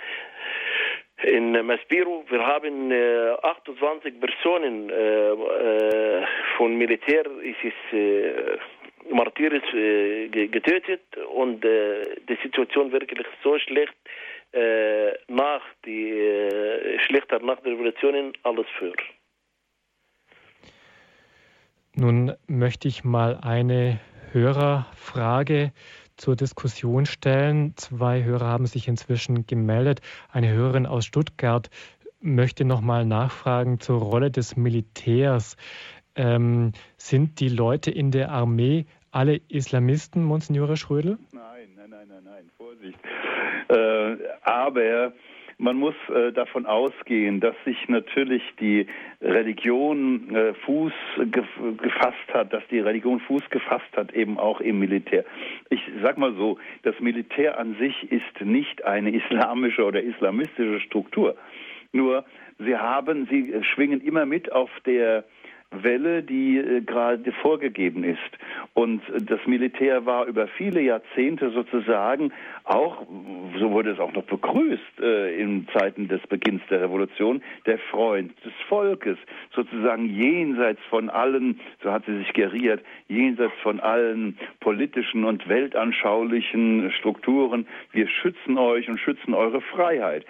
in Maspiro, wir haben äh, 28 Personen äh, äh, von Militär es äh, Martyrs äh, getötet und äh, die Situation wirklich so schlecht äh, nach die äh, schlechter nach der Revolution alles für. Nun möchte ich mal eine Hörerfrage zur Diskussion stellen. Zwei Hörer haben sich inzwischen gemeldet. Eine Hörerin aus Stuttgart möchte noch mal nachfragen zur Rolle des Militärs. Ähm, sind die Leute in der Armee alle Islamisten, Monsignore Schrödel? Nein, nein, nein, nein, Vorsicht. Äh, aber man muss äh, davon ausgehen, dass sich natürlich die Religion äh, Fuß ge gefasst hat, dass die Religion Fuß gefasst hat, eben auch im Militär. Ich sag mal so, das Militär an sich ist nicht eine islamische oder islamistische Struktur. Nur sie haben, sie schwingen immer mit auf der Welle, die äh, gerade vorgegeben ist. Und das Militär war über viele Jahrzehnte sozusagen auch, so wurde es auch noch begrüßt äh, in Zeiten des Beginns der Revolution, der Freund des Volkes, sozusagen jenseits von allen, so hat sie sich geriert, jenseits von allen politischen und weltanschaulichen Strukturen. Wir schützen euch und schützen eure Freiheit.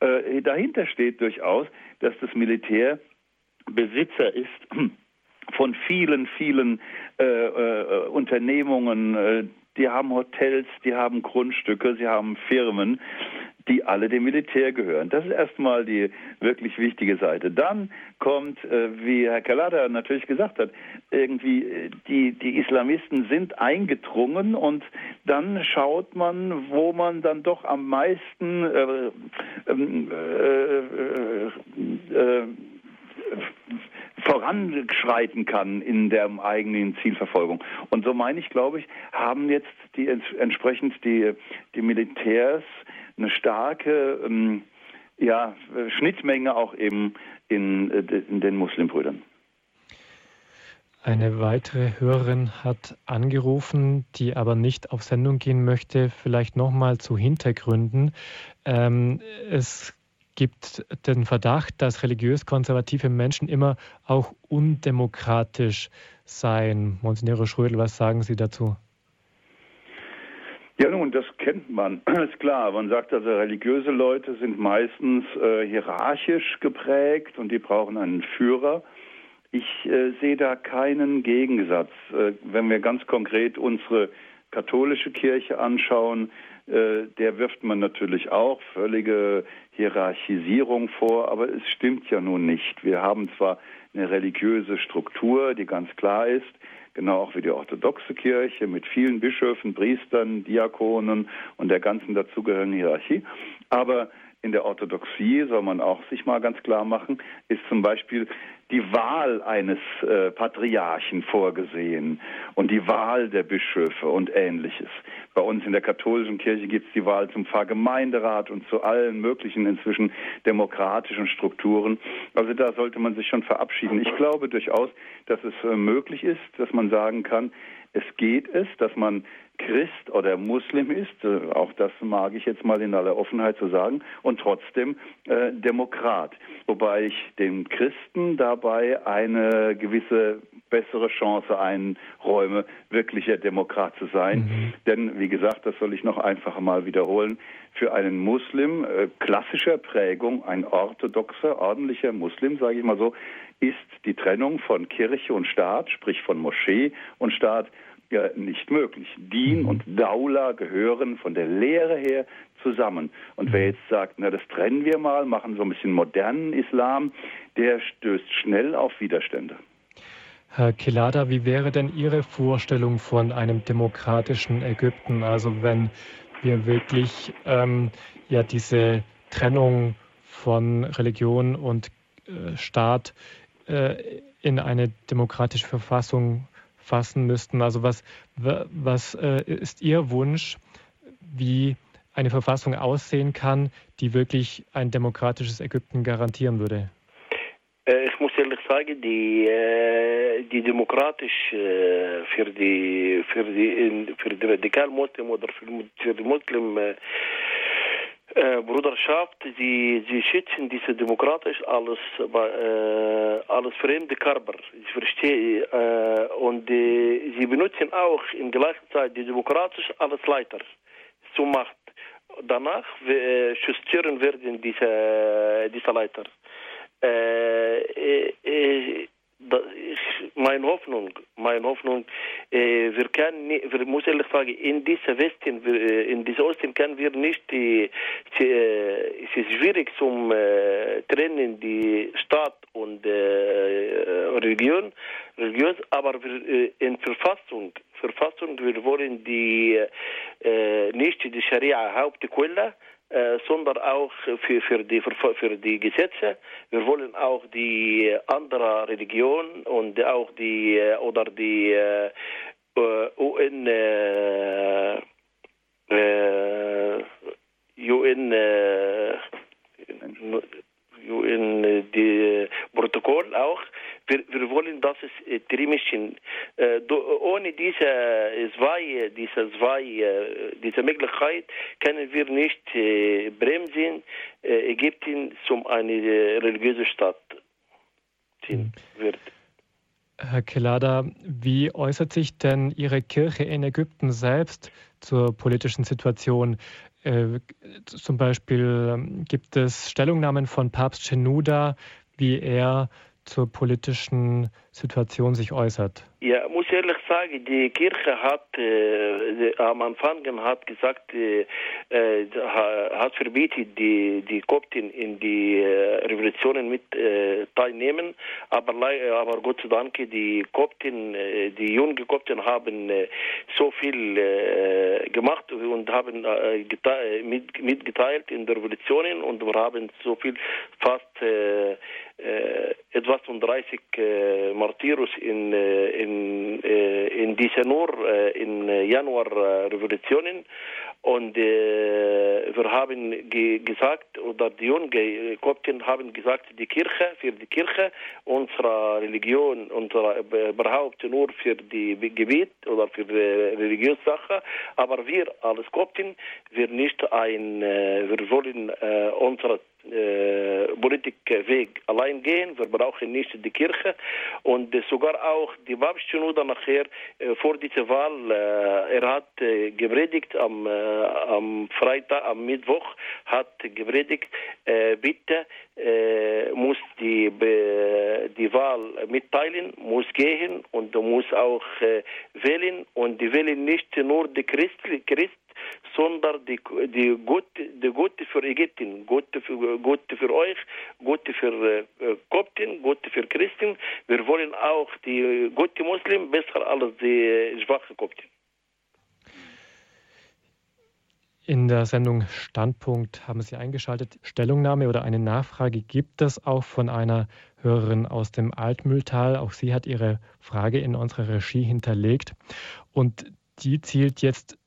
Äh, dahinter steht durchaus, dass das Militär Besitzer ist [CLEARS THROAT] von vielen, vielen äh, äh, Unternehmungen, äh, die haben Hotels, die haben Grundstücke, sie haben Firmen, die alle dem Militär gehören. Das ist erstmal die wirklich wichtige Seite. Dann kommt, äh, wie Herr Kalada natürlich gesagt hat, irgendwie äh, die, die Islamisten sind eingedrungen und dann schaut man, wo man dann doch am meisten äh, ähm, äh, voranschreiten kann in der eigenen Zielverfolgung. Und so meine ich, glaube ich, haben jetzt die entsprechend die, die Militärs eine starke ähm, ja, Schnittmenge auch eben in, in den Muslimbrüdern. Eine weitere Hörerin hat angerufen, die aber nicht auf Sendung gehen möchte. Vielleicht nochmal zu Hintergründen. Ähm, es gibt den Verdacht, dass religiös konservative Menschen immer auch undemokratisch seien. Monsignore Schrödel, was sagen Sie dazu? Ja, nun, das kennt man, [CLEARS THROAT] ist klar. Man sagt also, religiöse Leute sind meistens äh, hierarchisch geprägt und die brauchen einen Führer. Ich äh, sehe da keinen Gegensatz. Äh, wenn wir ganz konkret unsere katholische Kirche anschauen, der wirft man natürlich auch völlige Hierarchisierung vor, aber es stimmt ja nun nicht. Wir haben zwar eine religiöse Struktur, die ganz klar ist, genau auch wie die orthodoxe Kirche mit vielen Bischöfen, Priestern, Diakonen und der ganzen dazugehörigen Hierarchie, aber in der Orthodoxie soll man auch sich mal ganz klar machen, ist zum Beispiel die Wahl eines äh, Patriarchen vorgesehen und die Wahl der Bischöfe und ähnliches. Bei uns in der katholischen Kirche gibt es die Wahl zum Pfarrgemeinderat und zu allen möglichen inzwischen demokratischen Strukturen. Also da sollte man sich schon verabschieden. Ich glaube durchaus, dass es äh, möglich ist, dass man sagen kann, es geht es, dass man Christ oder Muslim ist, äh, auch das mag ich jetzt mal in aller Offenheit zu sagen, und trotzdem äh, Demokrat. Wobei ich den Christen dabei eine gewisse bessere Chance einräume, wirklicher Demokrat zu sein. Mhm. Denn, wie gesagt, das soll ich noch einfacher mal wiederholen, für einen Muslim äh, klassischer Prägung, ein orthodoxer, ordentlicher Muslim, sage ich mal so, ist die Trennung von Kirche und Staat, sprich von Moschee und Staat, ja nicht möglich. Din und Daula gehören von der Lehre her zusammen. Und wer jetzt sagt, na das trennen wir mal, machen so ein bisschen modernen Islam, der stößt schnell auf Widerstände. Herr Kelada, wie wäre denn Ihre Vorstellung von einem demokratischen Ägypten? Also wenn wir wirklich ähm, ja diese Trennung von Religion und äh, Staat äh, in eine demokratische Verfassung fassen müssten. Also was, was äh, ist Ihr Wunsch, wie eine Verfassung aussehen kann, die wirklich ein demokratisches Ägypten garantieren würde? Äh, ich muss ehrlich sagen, die, äh, die demokratisch äh, für die für die für die radikal Muslim oder für, für die Muslim äh, Bruderschaft, sie, sie schützen diese demokratisch alles, äh, alles fremde Körper. Ich verstehe, äh, und äh, sie benutzen auch in gleicher Zeit die demokratisch alles Leiter zur Macht. Danach äh, justieren werden diese, diese Leiter. Äh, äh, meine Hoffnung, meine Hoffnung, äh, wir können, wir muss ehrlich sagen, in dieser Westen, äh, in dieser Osten können wir nicht, äh, es ist schwierig zum äh, trennen die Staat und äh, Religion, religiös, aber wir, äh, in Verfassung, Verfassung, wir wollen die nicht die Scharia Hauptquelle, äh, sondern auch für, für, die, für, die Gesetze. Wir wollen auch die andere Religion und auch die äh, oder die äh, UN äh, UN UN die Protokoll auch wir, wir wollen, dass es äh, Trimischen, äh, ohne diese äh, zwei, diese zwei, äh, diese Möglichkeit können wir nicht äh, bremsen, äh, Ägypten zum eine äh, religiöse Stadt ziehen wird. Herr Kelada, wie äußert sich denn Ihre Kirche in Ägypten selbst zur politischen Situation? Äh, zum Beispiel ähm, gibt es Stellungnahmen von Papst Chenuda, wie er zur politischen Situation sich äußert? Ja, muss ehrlich sagen, die Kirche hat äh, am Anfang hat gesagt, äh, äh hat verbietet, die, die Kopten in die äh, Revolutionen mit äh, teilnehmen, aber, aber Gott sei Dank, die Kopten, äh, die jungen Kopten haben so viel gemacht und haben mit, mitgeteilt in der Revolutionen und wir haben so viel fast etwas von 30 äh, Martyrus in, äh, in, äh, in dieser nur äh, in Januar-Revolutionen und äh, wir haben ge gesagt, oder die jungen Kopten haben gesagt, die Kirche, für die Kirche, unsere Religion, unsere überhaupt nur für die Gebiet oder für die religiöse Sache, aber wir als Kopten, wir nicht ein, wir wollen unsere äh, Politikweg allein gehen. Wir brauchen nicht die Kirche und äh, sogar auch die Babschunuda nachher äh, vor dieser Wahl, er hat gepredigt am, am Freitag, am Mittwoch, hat gepredigt, bitte muss die, die Wahl mitteilen, muss gehen und muss auch äh, wählen und die wählen nicht nur die Christ, Christ sondern die, die, Gute, die Gute für Ägypten, Gute für, Gute für euch, Gute für äh, Kopten, Gute für Christen. Wir wollen auch die gute Muslim besser als die äh, schwache Kopten. In der Sendung Standpunkt haben Sie eingeschaltet. Stellungnahme oder eine Nachfrage gibt es auch von einer Hörerin aus dem Altmühltal. Auch sie hat ihre Frage in unserer Regie hinterlegt. Und die zielt jetzt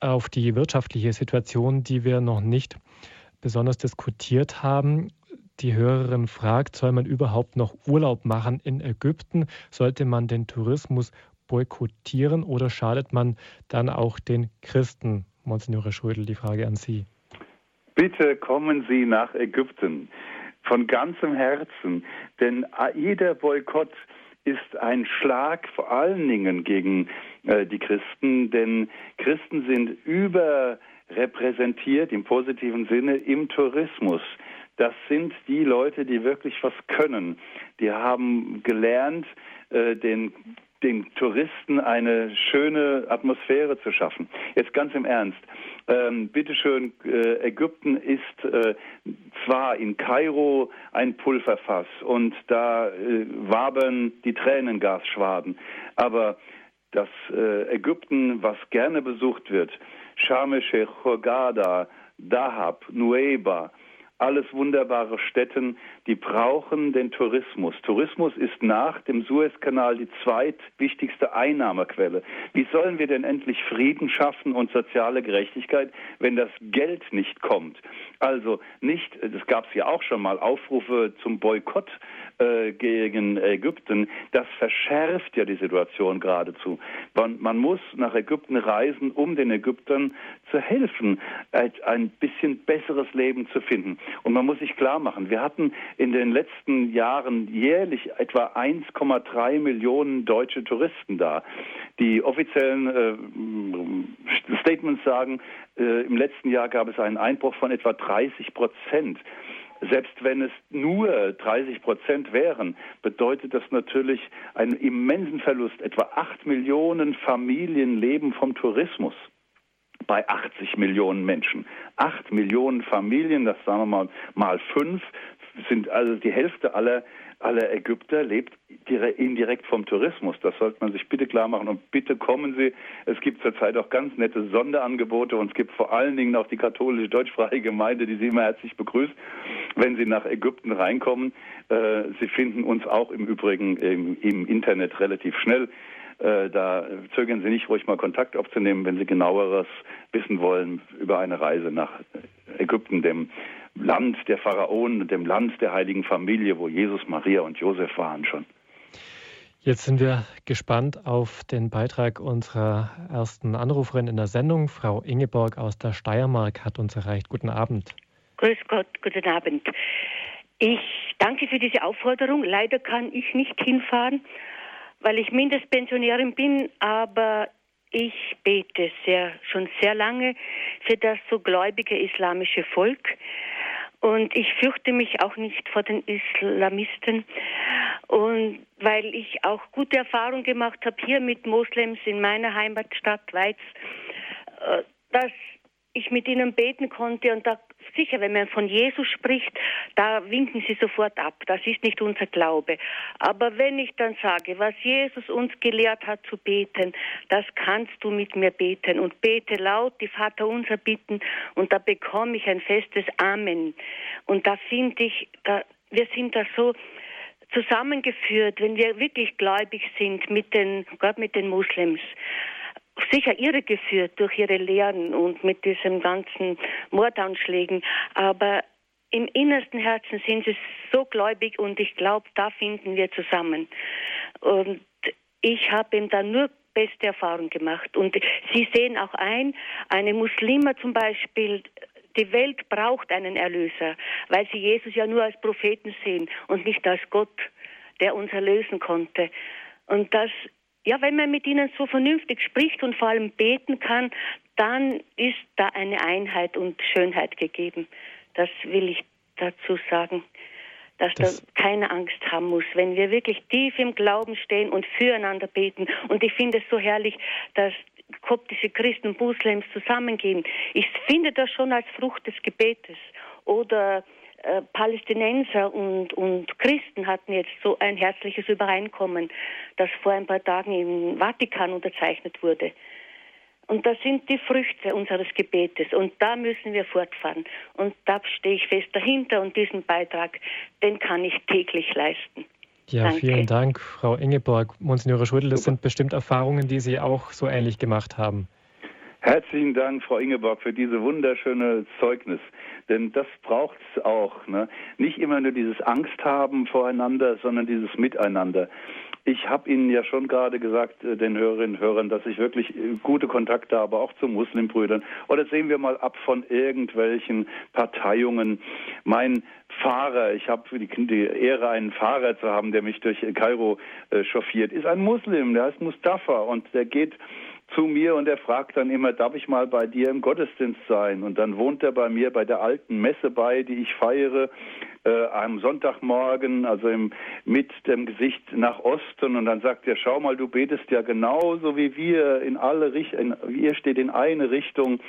auf die wirtschaftliche Situation, die wir noch nicht besonders diskutiert haben. Die Hörerin fragt, soll man überhaupt noch Urlaub machen in Ägypten? Sollte man den Tourismus boykottieren oder schadet man dann auch den Christen? Monsignore Schrödel, die Frage an Sie. Bitte kommen Sie nach Ägypten von ganzem Herzen, denn jeder Boykott ist ein Schlag vor allen Dingen gegen äh, die Christen, denn Christen sind überrepräsentiert im positiven Sinne im Tourismus. Das sind die Leute, die wirklich was können. Die haben gelernt, äh, den den Touristen eine schöne Atmosphäre zu schaffen. Jetzt ganz im Ernst. Ähm, bitteschön, äh, Ägypten ist äh, zwar in Kairo ein Pulverfass und da äh, wabern die Tränengasschwaden, aber das äh, Ägypten, was gerne besucht wird, Sharm el-Sheikh, Hurghada, Dahab, Nueva, alles wunderbare Städten, die brauchen den Tourismus. Tourismus ist nach dem Suezkanal die zweitwichtigste Einnahmequelle. Wie sollen wir denn endlich Frieden schaffen und soziale Gerechtigkeit, wenn das Geld nicht kommt? Also nicht, es gab ja auch schon mal Aufrufe zum Boykott äh, gegen Ägypten. Das verschärft ja die Situation geradezu. Man, man muss nach Ägypten reisen, um den Ägyptern zu helfen, ein bisschen besseres Leben zu finden. Und man muss sich klar machen, wir hatten in den letzten Jahren jährlich etwa 1,3 Millionen deutsche Touristen da. Die offiziellen äh, Statements sagen, äh, im letzten Jahr gab es einen Einbruch von etwa 30 Prozent. Selbst wenn es nur 30 Prozent wären, bedeutet das natürlich einen immensen Verlust. Etwa 8 Millionen Familien leben vom Tourismus bei 80 Millionen Menschen. 8 Millionen Familien, das sagen wir mal mal fünf, sind also die Hälfte aller aller Ägypter lebt indirekt vom Tourismus. Das sollte man sich bitte klar machen. Und bitte kommen Sie. Es gibt zurzeit auch ganz nette Sonderangebote und es gibt vor allen Dingen auch die katholische deutschsprachige Gemeinde, die Sie immer herzlich begrüßt, wenn Sie nach Ägypten reinkommen. Äh, Sie finden uns auch im Übrigen im Internet relativ schnell. Äh, da zögern Sie nicht, ruhig mal Kontakt aufzunehmen, wenn Sie genaueres wissen wollen über eine Reise nach Ägypten, dem Land der Pharaonen, dem Land der heiligen Familie, wo Jesus, Maria und Josef waren schon. Jetzt sind wir gespannt auf den Beitrag unserer ersten Anruferin in der Sendung. Frau Ingeborg aus der Steiermark hat uns erreicht. Guten Abend. Grüß Gott, guten Abend. Ich danke für diese Aufforderung. Leider kann ich nicht hinfahren, weil ich Mindestpensionärin bin, aber ich bete sehr, schon sehr lange für das so gläubige islamische Volk. Und ich fürchte mich auch nicht vor den Islamisten. Und weil ich auch gute Erfahrungen gemacht habe hier mit Moslems in meiner Heimatstadt Weiz, äh, dass ich mit ihnen beten konnte und da sicher, wenn man von Jesus spricht, da winken sie sofort ab. Das ist nicht unser Glaube. Aber wenn ich dann sage, was Jesus uns gelehrt hat zu beten, das kannst du mit mir beten und bete laut die Vater unser bitten und da bekomme ich ein festes Amen. Und da finde ich, da, wir sind da so zusammengeführt, wenn wir wirklich gläubig sind mit den, gerade mit den Muslims sicher irregeführt durch ihre Lehren und mit diesen ganzen Mordanschlägen, aber im innersten Herzen sind sie so gläubig und ich glaube, da finden wir zusammen. Und ich habe ihm da nur beste Erfahrungen gemacht. Und Sie sehen auch ein, eine Muslime zum Beispiel, die Welt braucht einen Erlöser, weil sie Jesus ja nur als Propheten sehen und nicht als Gott, der uns erlösen konnte. Und das ja, wenn man mit ihnen so vernünftig spricht und vor allem beten kann, dann ist da eine Einheit und Schönheit gegeben. Das will ich dazu sagen, dass das da keine Angst haben muss, wenn wir wirklich tief im Glauben stehen und füreinander beten. Und ich finde es so herrlich, dass koptische Christen und Muslims zusammengehen. Ich finde das schon als Frucht des Gebetes. Oder äh, Palästinenser und, und Christen hatten jetzt so ein herzliches Übereinkommen, das vor ein paar Tagen im Vatikan unterzeichnet wurde. Und das sind die Früchte unseres Gebetes. Und da müssen wir fortfahren. Und da stehe ich fest dahinter. Und diesen Beitrag, den kann ich täglich leisten. Ja, Danke. vielen Dank, Frau Ingeborg. Monsignore Schudel, das sind bestimmt Erfahrungen, die Sie auch so ähnlich gemacht haben. Herzlichen Dank, Frau Ingeborg, für diese wunderschöne Zeugnis. Denn das braucht es auch. Ne? Nicht immer nur dieses Angst haben voreinander, sondern dieses Miteinander. Ich habe Ihnen ja schon gerade gesagt, äh, den Hörerinnen und Hörern, dass ich wirklich äh, gute Kontakte habe, auch zu Muslimbrüdern. Oder sehen wir mal ab von irgendwelchen Parteiungen. Mein Fahrer, ich habe die, Ehre, einen Fahrer zu haben, der mich durch Kairo äh, chauffiert, ist ein Muslim, der heißt Mustafa und der geht zu mir und er fragt dann immer, darf ich mal bei dir im Gottesdienst sein? Und dann wohnt er bei mir bei der alten Messe bei, die ich feiere, äh, am Sonntagmorgen, also im, mit dem Gesicht nach Osten. Und dann sagt er, schau mal, du betest ja genauso wie wir in alle Richtungen, ihr steht in eine Richtung,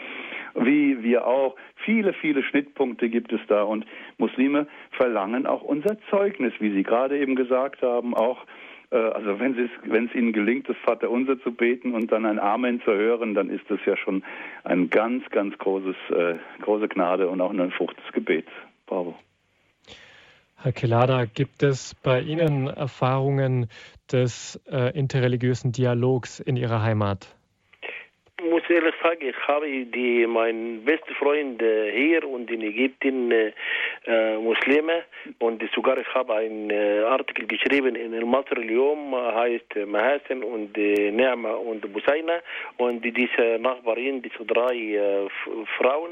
wie wir auch. Viele, viele Schnittpunkte gibt es da. Und Muslime verlangen auch unser Zeugnis, wie Sie gerade eben gesagt haben, auch also wenn es, wenn es Ihnen gelingt, das Vaterunser zu beten und dann ein Amen zu hören, dann ist das ja schon ein ganz, ganz großes, äh, große Gnade und auch ein Frucht des Gebets. Bravo. Herr Kelada, gibt es bei Ihnen Erfahrungen des äh, interreligiösen Dialogs in Ihrer Heimat? Muss ehrlich sagen, ich habe die, mein bester Freund äh, hier und in Ägypten äh, äh, Muslime. Und sogar ich habe einen äh, Artikel geschrieben in El Masr Yom, heißt Mahasen und äh, Neama und Busaina. Und diese Nachbarin, diese drei äh, Frauen,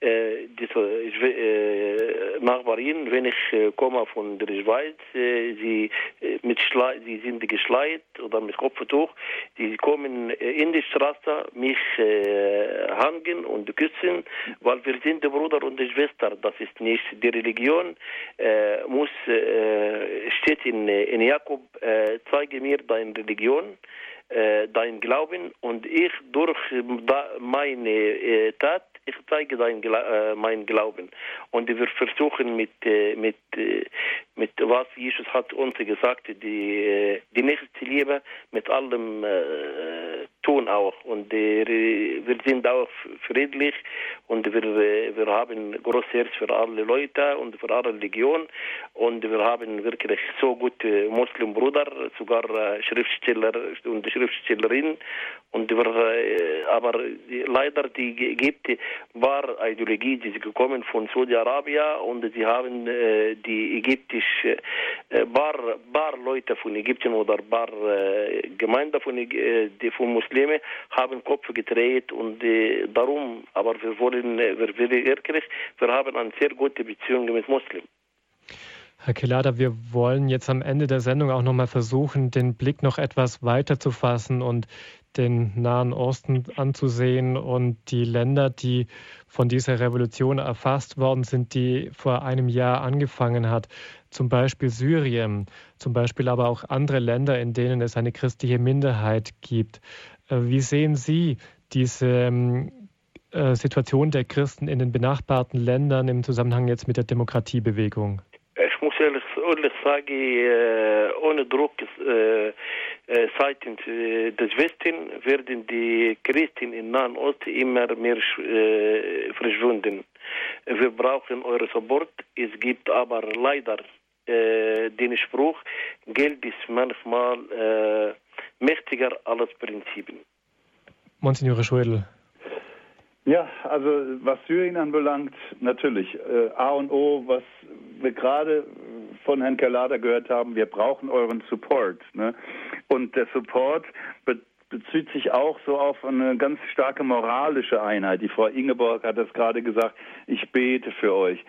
äh, diese Nachbarin, wenn ich komme von der Schweiz, sie mit Schle sie sind geschleit oder mit Kopftuch, die kommen in die Straße mich äh, hangen und küssen, weil wir sind Bruder und Schwester. Das ist nicht die Religion. Äh, muss äh, steht in, in Jakob, äh, zeige mir deine Religion äh, dein Glauben und ich durch meine äh, Tat ich zeige dein, äh, mein Glauben. Und wir versuchen mit, äh, mit, äh, mit was Jesus hat uns gesagt, die, die nächste Liebe mit allem tun auch. Und äh, wir sind auch friedlich und wir, wir haben großes Herz für alle Leute und für alle Religionen. Und wir haben wirklich so gute Muslimbrüder, sogar Schriftsteller und Schriftstellerinnen. Und wir, aber leider die gibt war Ideologie, die ist gekommen von Saudi-Arabien und sie haben äh, die ägyptische äh, paar, paar Leute von Ägypten oder paar äh, Gemeinden von, äh, von Muslimen haben Kopf gedreht und äh, darum, aber wir wollen, äh, wir, wir, wir haben eine sehr gute Beziehung mit Muslimen. Herr Kelada, wir wollen jetzt am Ende der Sendung auch noch mal versuchen, den Blick noch etwas weiter zu fassen und den Nahen Osten anzusehen und die Länder, die von dieser Revolution erfasst worden sind, die vor einem Jahr angefangen hat, zum Beispiel Syrien, zum Beispiel aber auch andere Länder, in denen es eine christliche Minderheit gibt. Äh, wie sehen Sie diese ähm, äh, Situation der Christen in den benachbarten Ländern im Zusammenhang jetzt mit der Demokratiebewegung? Ich muss ehrlich, ehrlich sagen, äh, ohne Druck seitens des Westen werden die Christen im Nahen Osten immer mehr verschwunden. Wir brauchen eure Support. Es gibt aber leider den Spruch, Geld ist manchmal mächtiger als Prinzipien. Monsignore Schwedel. Ja, also was Syrien anbelangt, natürlich. Äh, A und O, was wir gerade von Herrn Kellada gehört haben, wir brauchen euren Support. Ne? Und der Support be bezieht sich auch so auf eine ganz starke moralische Einheit. Die Frau Ingeborg hat das gerade gesagt, ich bete für euch.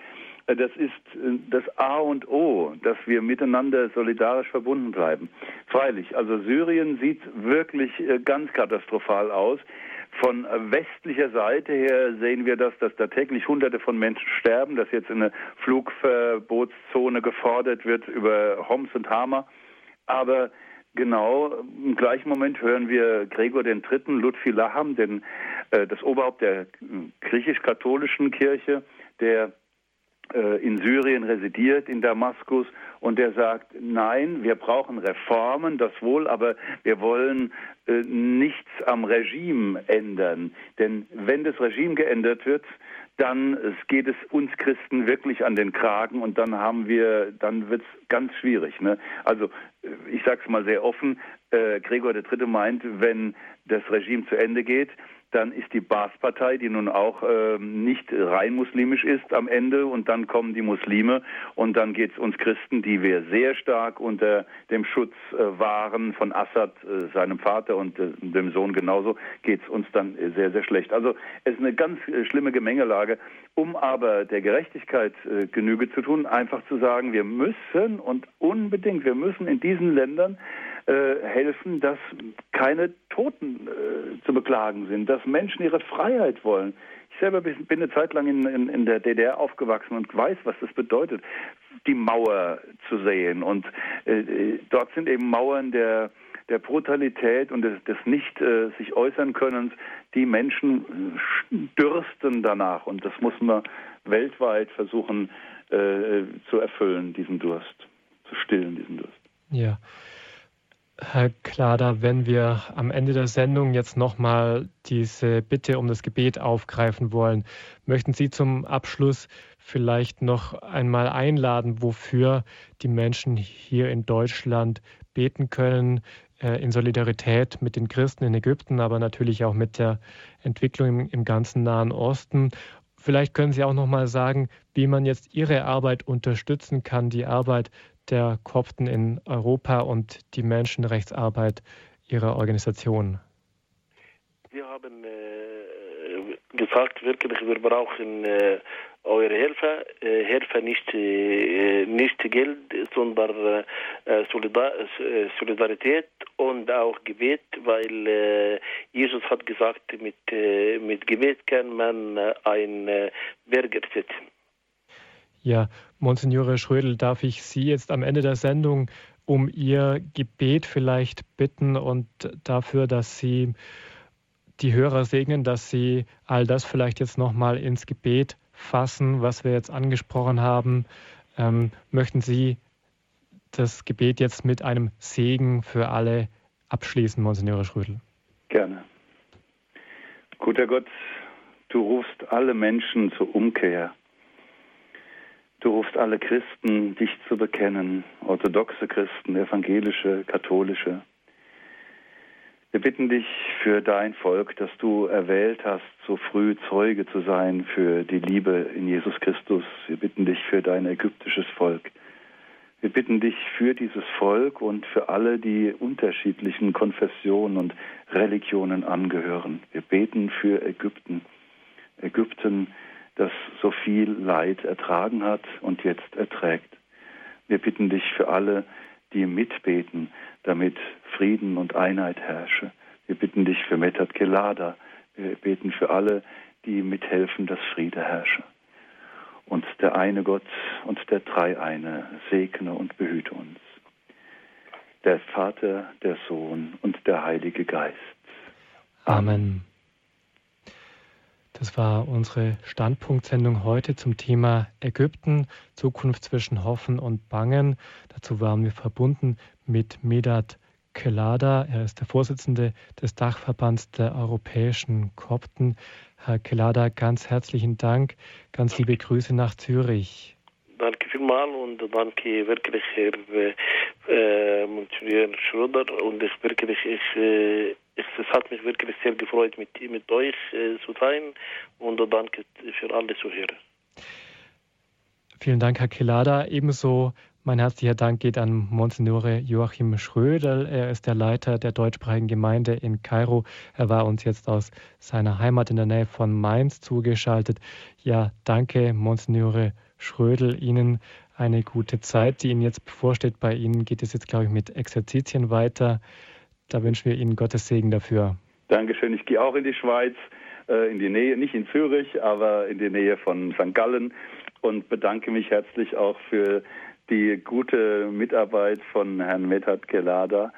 Äh, das ist äh, das A und O, dass wir miteinander solidarisch verbunden bleiben. Freilich, also Syrien sieht wirklich äh, ganz katastrophal aus. Von westlicher Seite her sehen wir das, dass da täglich Hunderte von Menschen sterben, dass jetzt eine Flugverbotszone gefordert wird über Homs und Hama. Aber genau im gleichen Moment hören wir Gregor III., Lutfi Laham, den, äh, das Oberhaupt der griechisch-katholischen Kirche, der in Syrien residiert, in Damaskus, und der sagt, nein, wir brauchen Reformen, das wohl, aber wir wollen äh, nichts am Regime ändern. Denn wenn das Regime geändert wird, dann geht es uns Christen wirklich an den Kragen und dann haben wir, dann wird es ganz schwierig. Ne? Also äh, ich sage es mal sehr offen, äh, Gregor III. meint, wenn das Regime zu Ende geht, dann ist die Baas-Partei, die nun auch äh, nicht rein muslimisch ist am Ende und dann kommen die Muslime und dann geht es uns Christen, die wir sehr stark unter dem Schutz äh, waren von Assad, äh, seinem Vater und äh, dem Sohn genauso, geht es uns dann sehr, sehr schlecht. Also es ist eine ganz äh, schlimme Gemengelage. Um aber der Gerechtigkeit äh, Genüge zu tun, einfach zu sagen, wir müssen und unbedingt, wir müssen in diesen Ländern äh, helfen, dass keine Toten äh, zu beklagen sind, dass Menschen ihre Freiheit wollen. Ich selber bin, eine Zeit lang in, in, in, der DDR aufgewachsen und weiß, was das bedeutet, die Mauer zu sehen. Und äh, dort sind eben Mauern der, der Brutalität und des, des nicht äh, sich äußern Könnens. Die Menschen dürsten danach und das muss man weltweit versuchen äh, zu erfüllen, diesen Durst, zu stillen, diesen Durst. Ja. Herr Klader, wenn wir am Ende der Sendung jetzt nochmal diese Bitte um das Gebet aufgreifen wollen, möchten Sie zum Abschluss vielleicht noch einmal einladen, wofür die Menschen hier in Deutschland beten können, äh, in Solidarität mit den Christen in Ägypten, aber natürlich auch mit der Entwicklung im, ganzen Nahen Osten. Vielleicht können Sie auch noch mal sagen, wie man jetzt Ihre Arbeit unterstützen kann, die Arbeit der Kopten in Europa und die Menschenrechtsarbeit Ihrer Organisation? Wir haben äh, gesagt, wirklich, wir brauchen äh, eure Hilfe. Äh, Hilfe nicht, äh, nicht Geld, sondern äh, Solidar äh, Solidarität und auch Gebet, weil Jesus hat gesagt, mit, mit Gebet kann man ein Berg ersetzen. Ja, Monsignore Schrödel, darf ich Sie jetzt am Ende der Sendung um Ihr Gebet vielleicht bitten und dafür, dass Sie die Hörer segnen, dass Sie all das vielleicht jetzt nochmal ins Gebet fassen, was wir jetzt angesprochen haben. Ähm, möchten Sie das Gebet jetzt mit einem Segen für alle abschließen, Monsignore Schrödel? Gerne. Guter Gott, du rufst alle Menschen zur Umkehr. Du rufst alle Christen, dich zu bekennen, orthodoxe Christen, evangelische, katholische. Wir bitten dich für dein Volk, dass du erwählt hast, so früh Zeuge zu sein für die Liebe in Jesus Christus. Wir bitten dich für dein ägyptisches Volk. Wir bitten dich für dieses Volk und für alle, die unterschiedlichen Konfessionen und Religionen angehören. Wir beten für Ägypten. Ägypten das so viel Leid ertragen hat und jetzt erträgt. Wir bitten dich für alle, die mitbeten, damit Frieden und Einheit herrsche. Wir bitten dich für Metat Kelada. Wir beten für alle, die mithelfen, dass Friede herrsche. Und der eine Gott und der Dreieine segne und behüte uns. Der Vater, der Sohn und der Heilige Geist. Amen. Das war unsere Standpunktsendung heute zum Thema Ägypten, Zukunft zwischen Hoffen und Bangen. Dazu waren wir verbunden mit Medat Kelada. Er ist der Vorsitzende des Dachverbands der europäischen Kopten. Herr Kelada, ganz herzlichen Dank. Ganz liebe Grüße nach Zürich. Danke vielmals und danke wirklich Herr äh, Schröder und ich wirklich ich, äh, es hat mich wirklich sehr gefreut mit mit euch äh, zu teilen und danke für alle Zuhörer. Vielen Dank, Herr Kelada. Ebenso mein herzlicher Dank geht an Monsignore Joachim Schrödel. Er ist der Leiter der deutschsprachigen Gemeinde in Kairo. Er war uns jetzt aus seiner Heimat in der Nähe von Mainz zugeschaltet. Ja, danke, Monsignore Schrödel. Ihnen eine gute Zeit, die Ihnen jetzt bevorsteht. Bei Ihnen geht es jetzt, glaube ich, mit Exerzitien weiter. Da wünschen wir Ihnen Gottes Segen dafür. Dankeschön. Ich gehe auch in die Schweiz, äh, in die Nähe, nicht in Zürich, aber in die Nähe von St. Gallen und bedanke mich herzlich auch für die gute Mitarbeit von Herrn Metat Gelada.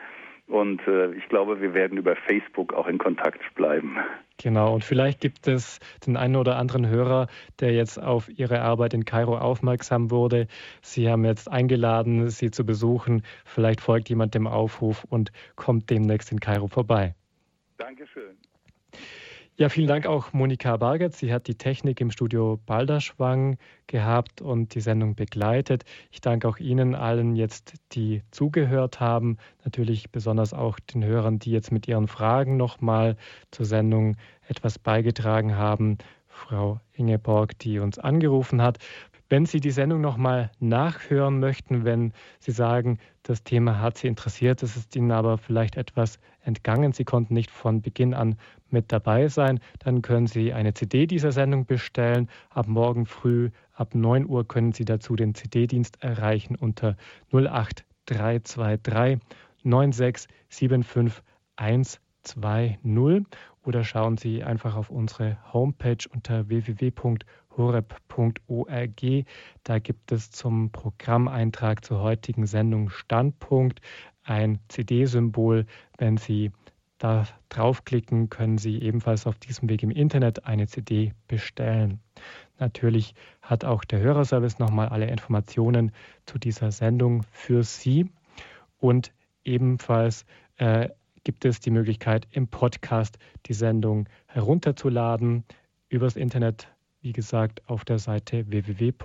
Und äh, ich glaube, wir werden über Facebook auch in Kontakt bleiben. Genau, und vielleicht gibt es den einen oder anderen Hörer, der jetzt auf Ihre Arbeit in Kairo aufmerksam wurde. Sie haben jetzt eingeladen, Sie zu besuchen. Vielleicht folgt jemand dem Aufruf und kommt demnächst in Kairo vorbei. Dankeschön. Ja, vielen Dank auch Monika Bargert. Sie hat die Technik im Studio Balderschwang gehabt und die Sendung begleitet. Ich danke auch Ihnen allen jetzt, die zugehört haben. Natürlich besonders auch den Hörern, die jetzt mit ihren Fragen nochmal zur Sendung etwas beigetragen haben. Frau Ingeborg, die uns angerufen hat. Wenn Sie die Sendung nochmal nachhören möchten, wenn Sie sagen, das Thema hat Sie interessiert, es ist Ihnen aber vielleicht etwas entgangen, Sie konnten nicht von Beginn an mit dabei sein, dann können Sie eine CD dieser Sendung bestellen. Ab morgen früh, ab 9 Uhr können Sie dazu den CD-Dienst erreichen unter 08323 9675 120 oder schauen Sie einfach auf unsere Homepage unter www.horeb.org. Da gibt es zum Programmeintrag zur heutigen Sendung Standpunkt ein CD-Symbol. Wenn Sie da draufklicken, können Sie ebenfalls auf diesem Weg im Internet eine CD bestellen. Natürlich hat auch der Hörerservice nochmal alle Informationen zu dieser Sendung für Sie und ebenfalls äh, gibt es die Möglichkeit, im Podcast die Sendung herunterzuladen. Übers Internet, wie gesagt, auf der Seite www.horeb.org.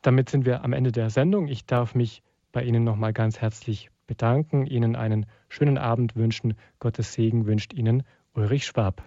Damit sind wir am Ende der Sendung. Ich darf mich bei Ihnen nochmal ganz herzlich bedanken, Ihnen einen schönen Abend wünschen. Gottes Segen wünscht Ihnen Ulrich Schwab.